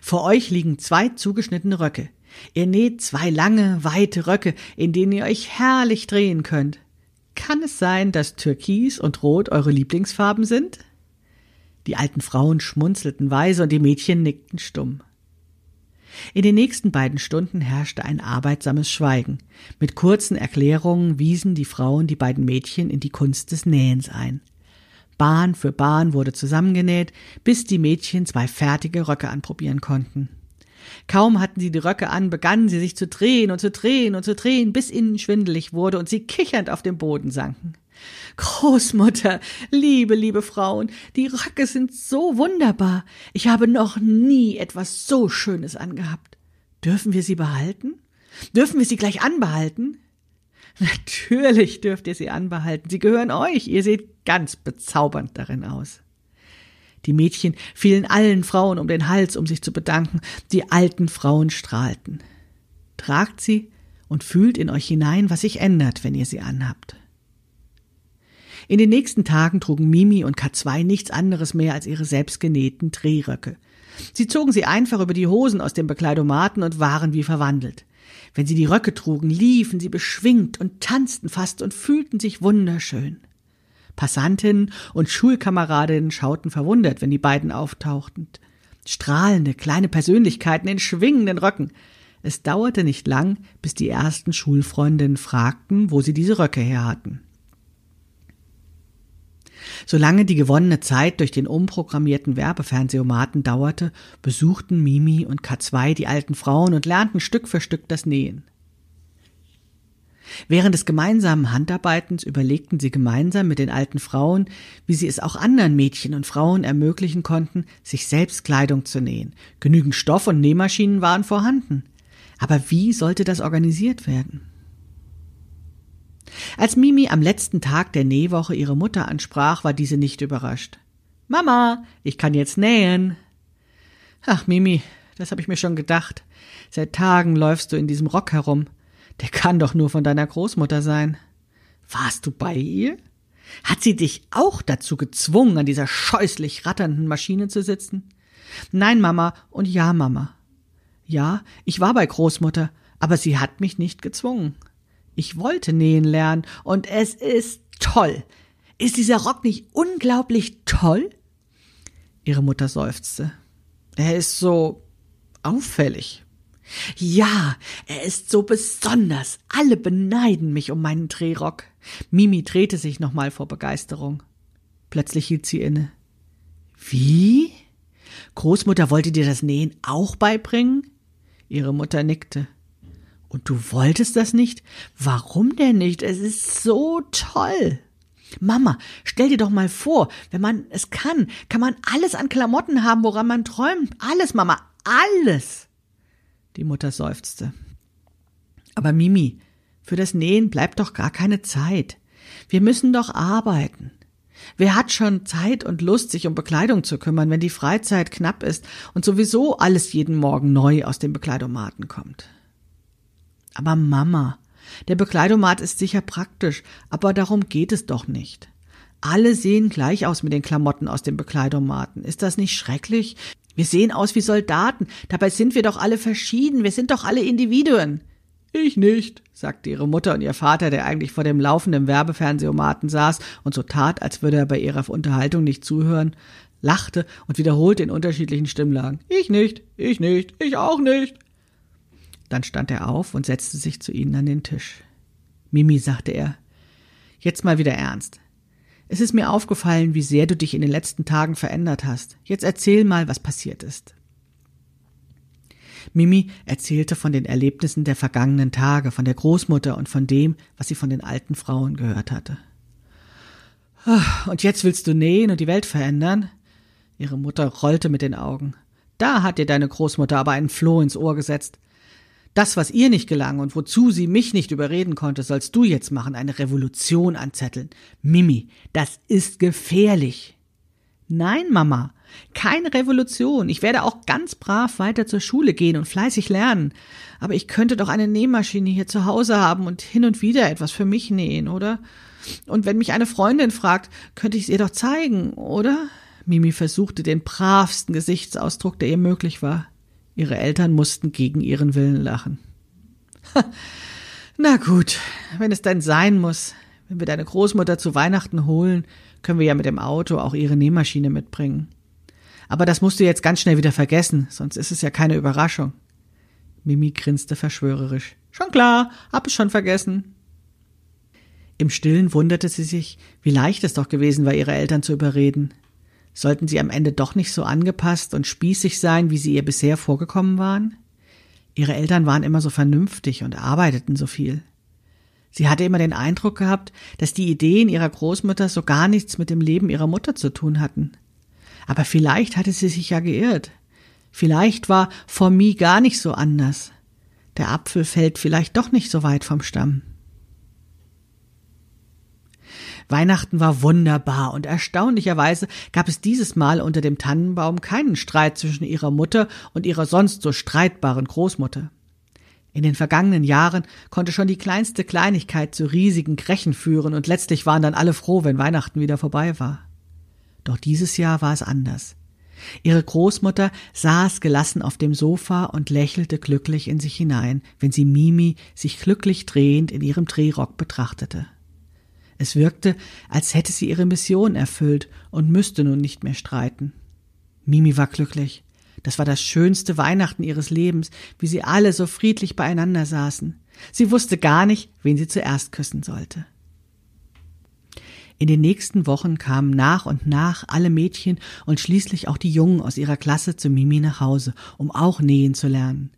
Vor euch liegen zwei zugeschnittene Röcke. Ihr näht zwei lange, weite Röcke, in denen ihr euch herrlich drehen könnt. Kann es sein, dass Türkis und Rot eure Lieblingsfarben sind? Die alten Frauen schmunzelten weise und die Mädchen nickten stumm. In den nächsten beiden Stunden herrschte ein arbeitsames Schweigen. Mit kurzen Erklärungen wiesen die Frauen die beiden Mädchen in die Kunst des Nähens ein. Bahn für Bahn wurde zusammengenäht, bis die Mädchen zwei fertige Röcke anprobieren konnten. Kaum hatten sie die Röcke an, begannen sie sich zu drehen und zu drehen und zu drehen, bis ihnen schwindelig wurde und sie kichernd auf dem Boden sanken. Großmutter, liebe, liebe Frauen, die Röcke sind so wunderbar. Ich habe noch nie etwas so Schönes angehabt. Dürfen wir sie behalten? Dürfen wir sie gleich anbehalten? Natürlich dürft ihr sie anbehalten. Sie gehören euch. Ihr seht ganz bezaubernd darin aus. Die Mädchen fielen allen Frauen um den Hals, um sich zu bedanken. Die alten Frauen strahlten. Tragt sie und fühlt in euch hinein, was sich ändert, wenn ihr sie anhabt. In den nächsten Tagen trugen Mimi und K2 nichts anderes mehr als ihre selbstgenähten Drehröcke. Sie zogen sie einfach über die Hosen aus dem Bekleidomaten und waren wie verwandelt. Wenn sie die Röcke trugen, liefen sie beschwingt und tanzten fast und fühlten sich wunderschön. Passantinnen und Schulkameradinnen schauten verwundert, wenn die beiden auftauchten. Strahlende kleine Persönlichkeiten in schwingenden Röcken. Es dauerte nicht lang, bis die ersten Schulfreundinnen fragten, wo sie diese Röcke her hatten. Solange die gewonnene Zeit durch den umprogrammierten Werbefernsehautomaten dauerte, besuchten Mimi und K2 die alten Frauen und lernten Stück für Stück das Nähen. Während des gemeinsamen Handarbeitens überlegten sie gemeinsam mit den alten Frauen, wie sie es auch anderen Mädchen und Frauen ermöglichen konnten, sich selbst Kleidung zu nähen. Genügend Stoff und Nähmaschinen waren vorhanden. Aber wie sollte das organisiert werden? Als Mimi am letzten Tag der Nähwoche ihre Mutter ansprach, war diese nicht überrascht. Mama, ich kann jetzt nähen. Ach, Mimi, das habe ich mir schon gedacht. Seit Tagen läufst du in diesem Rock herum. Der kann doch nur von deiner Großmutter sein. Warst du bei ihr? Hat sie dich auch dazu gezwungen, an dieser scheußlich ratternden Maschine zu sitzen? Nein, Mama, und ja, Mama. Ja, ich war bei Großmutter, aber sie hat mich nicht gezwungen. Ich wollte nähen lernen und es ist toll. Ist dieser Rock nicht unglaublich toll? Ihre Mutter seufzte. Er ist so auffällig. Ja, er ist so besonders. Alle beneiden mich um meinen Drehrock. Mimi drehte sich nochmal vor Begeisterung. Plötzlich hielt sie inne. Wie? Großmutter wollte dir das Nähen auch beibringen? Ihre Mutter nickte. Und du wolltest das nicht? Warum denn nicht? Es ist so toll. Mama, stell dir doch mal vor, wenn man es kann, kann man alles an Klamotten haben, woran man träumt. Alles, Mama, alles. Die Mutter seufzte. Aber Mimi, für das Nähen bleibt doch gar keine Zeit. Wir müssen doch arbeiten. Wer hat schon Zeit und Lust, sich um Bekleidung zu kümmern, wenn die Freizeit knapp ist und sowieso alles jeden Morgen neu aus dem Bekleidomaten kommt? Aber Mama, der Bekleidomat ist sicher praktisch, aber darum geht es doch nicht. Alle sehen gleich aus mit den Klamotten aus dem Bekleidomaten. Ist das nicht schrecklich? Wir sehen aus wie Soldaten. Dabei sind wir doch alle verschieden. Wir sind doch alle Individuen. Ich nicht, sagte ihre Mutter und ihr Vater, der eigentlich vor dem laufenden Werbefernsehautomaten saß und so tat, als würde er bei ihrer Unterhaltung nicht zuhören, lachte und wiederholte in unterschiedlichen Stimmlagen. Ich nicht, ich nicht, ich auch nicht. Dann stand er auf und setzte sich zu ihnen an den Tisch. Mimi, sagte er, jetzt mal wieder ernst. Es ist mir aufgefallen, wie sehr du dich in den letzten Tagen verändert hast. Jetzt erzähl mal, was passiert ist. Mimi erzählte von den Erlebnissen der vergangenen Tage, von der Großmutter und von dem, was sie von den alten Frauen gehört hatte. Und jetzt willst du nähen und die Welt verändern? Ihre Mutter rollte mit den Augen. Da hat dir deine Großmutter aber einen Floh ins Ohr gesetzt. Das, was ihr nicht gelang und wozu sie mich nicht überreden konnte, sollst du jetzt machen, eine Revolution anzetteln. Mimi, das ist gefährlich. Nein, Mama, keine Revolution. Ich werde auch ganz brav weiter zur Schule gehen und fleißig lernen. Aber ich könnte doch eine Nähmaschine hier zu Hause haben und hin und wieder etwas für mich nähen, oder? Und wenn mich eine Freundin fragt, könnte ich es ihr doch zeigen, oder? Mimi versuchte den bravsten Gesichtsausdruck, der ihr möglich war. Ihre Eltern mussten gegen ihren Willen lachen. Na gut, wenn es denn sein muss. Wenn wir deine Großmutter zu Weihnachten holen, können wir ja mit dem Auto auch ihre Nähmaschine mitbringen. Aber das musst du jetzt ganz schnell wieder vergessen, sonst ist es ja keine Überraschung. Mimi grinste verschwörerisch. Schon klar, hab es schon vergessen. Im Stillen wunderte sie sich, wie leicht es doch gewesen war, ihre Eltern zu überreden. Sollten sie am Ende doch nicht so angepasst und spießig sein, wie sie ihr bisher vorgekommen waren? Ihre Eltern waren immer so vernünftig und arbeiteten so viel. Sie hatte immer den Eindruck gehabt, dass die Ideen ihrer Großmutter so gar nichts mit dem Leben ihrer Mutter zu tun hatten. Aber vielleicht hatte sie sich ja geirrt. Vielleicht war Formi gar nicht so anders. Der Apfel fällt vielleicht doch nicht so weit vom Stamm. Weihnachten war wunderbar und erstaunlicherweise gab es dieses Mal unter dem Tannenbaum keinen Streit zwischen ihrer Mutter und ihrer sonst so streitbaren Großmutter. In den vergangenen Jahren konnte schon die kleinste Kleinigkeit zu riesigen Krächen führen und letztlich waren dann alle froh, wenn Weihnachten wieder vorbei war. Doch dieses Jahr war es anders. Ihre Großmutter saß gelassen auf dem Sofa und lächelte glücklich in sich hinein, wenn sie Mimi sich glücklich drehend in ihrem Drehrock betrachtete. Es wirkte, als hätte sie ihre Mission erfüllt und müsste nun nicht mehr streiten. Mimi war glücklich. Das war das schönste Weihnachten ihres Lebens, wie sie alle so friedlich beieinander saßen. Sie wusste gar nicht, wen sie zuerst küssen sollte. In den nächsten Wochen kamen nach und nach alle Mädchen und schließlich auch die Jungen aus ihrer Klasse zu Mimi nach Hause, um auch nähen zu lernen.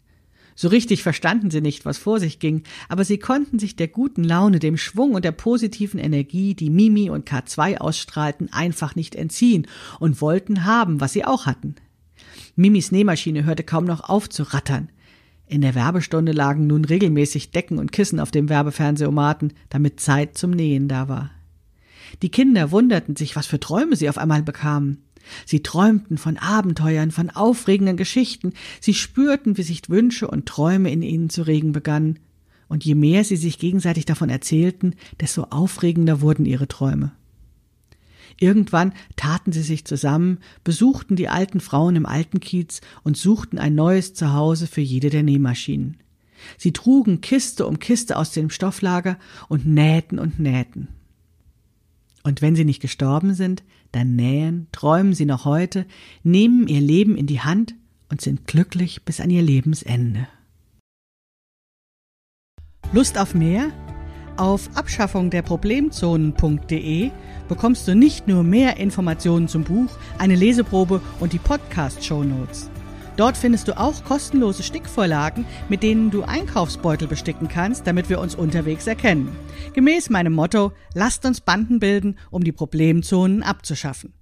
So richtig verstanden sie nicht, was vor sich ging, aber sie konnten sich der guten Laune, dem Schwung und der positiven Energie, die Mimi und K2 ausstrahlten, einfach nicht entziehen und wollten haben, was sie auch hatten. Mimis Nähmaschine hörte kaum noch auf zu rattern. In der Werbestunde lagen nun regelmäßig Decken und Kissen auf dem Werbefernsehautomaten, damit Zeit zum Nähen da war. Die Kinder wunderten sich, was für Träume sie auf einmal bekamen. Sie träumten von Abenteuern, von aufregenden Geschichten, sie spürten, wie sich Wünsche und Träume in ihnen zu regen begannen, und je mehr sie sich gegenseitig davon erzählten, desto aufregender wurden ihre Träume. Irgendwann taten sie sich zusammen, besuchten die alten Frauen im alten Kiez und suchten ein neues Zuhause für jede der Nähmaschinen. Sie trugen Kiste um Kiste aus dem Stofflager und nähten und nähten. Und wenn sie nicht gestorben sind, dann nähen, träumen sie noch heute, nehmen ihr Leben in die Hand und sind glücklich bis an ihr Lebensende. Lust auf mehr? Auf abschaffungderproblemzonen.de bekommst du nicht nur mehr Informationen zum Buch, eine Leseprobe und die Podcast-Show Notes. Dort findest du auch kostenlose Stickvorlagen, mit denen du Einkaufsbeutel besticken kannst, damit wir uns unterwegs erkennen. Gemäß meinem Motto, lasst uns Banden bilden, um die Problemzonen abzuschaffen.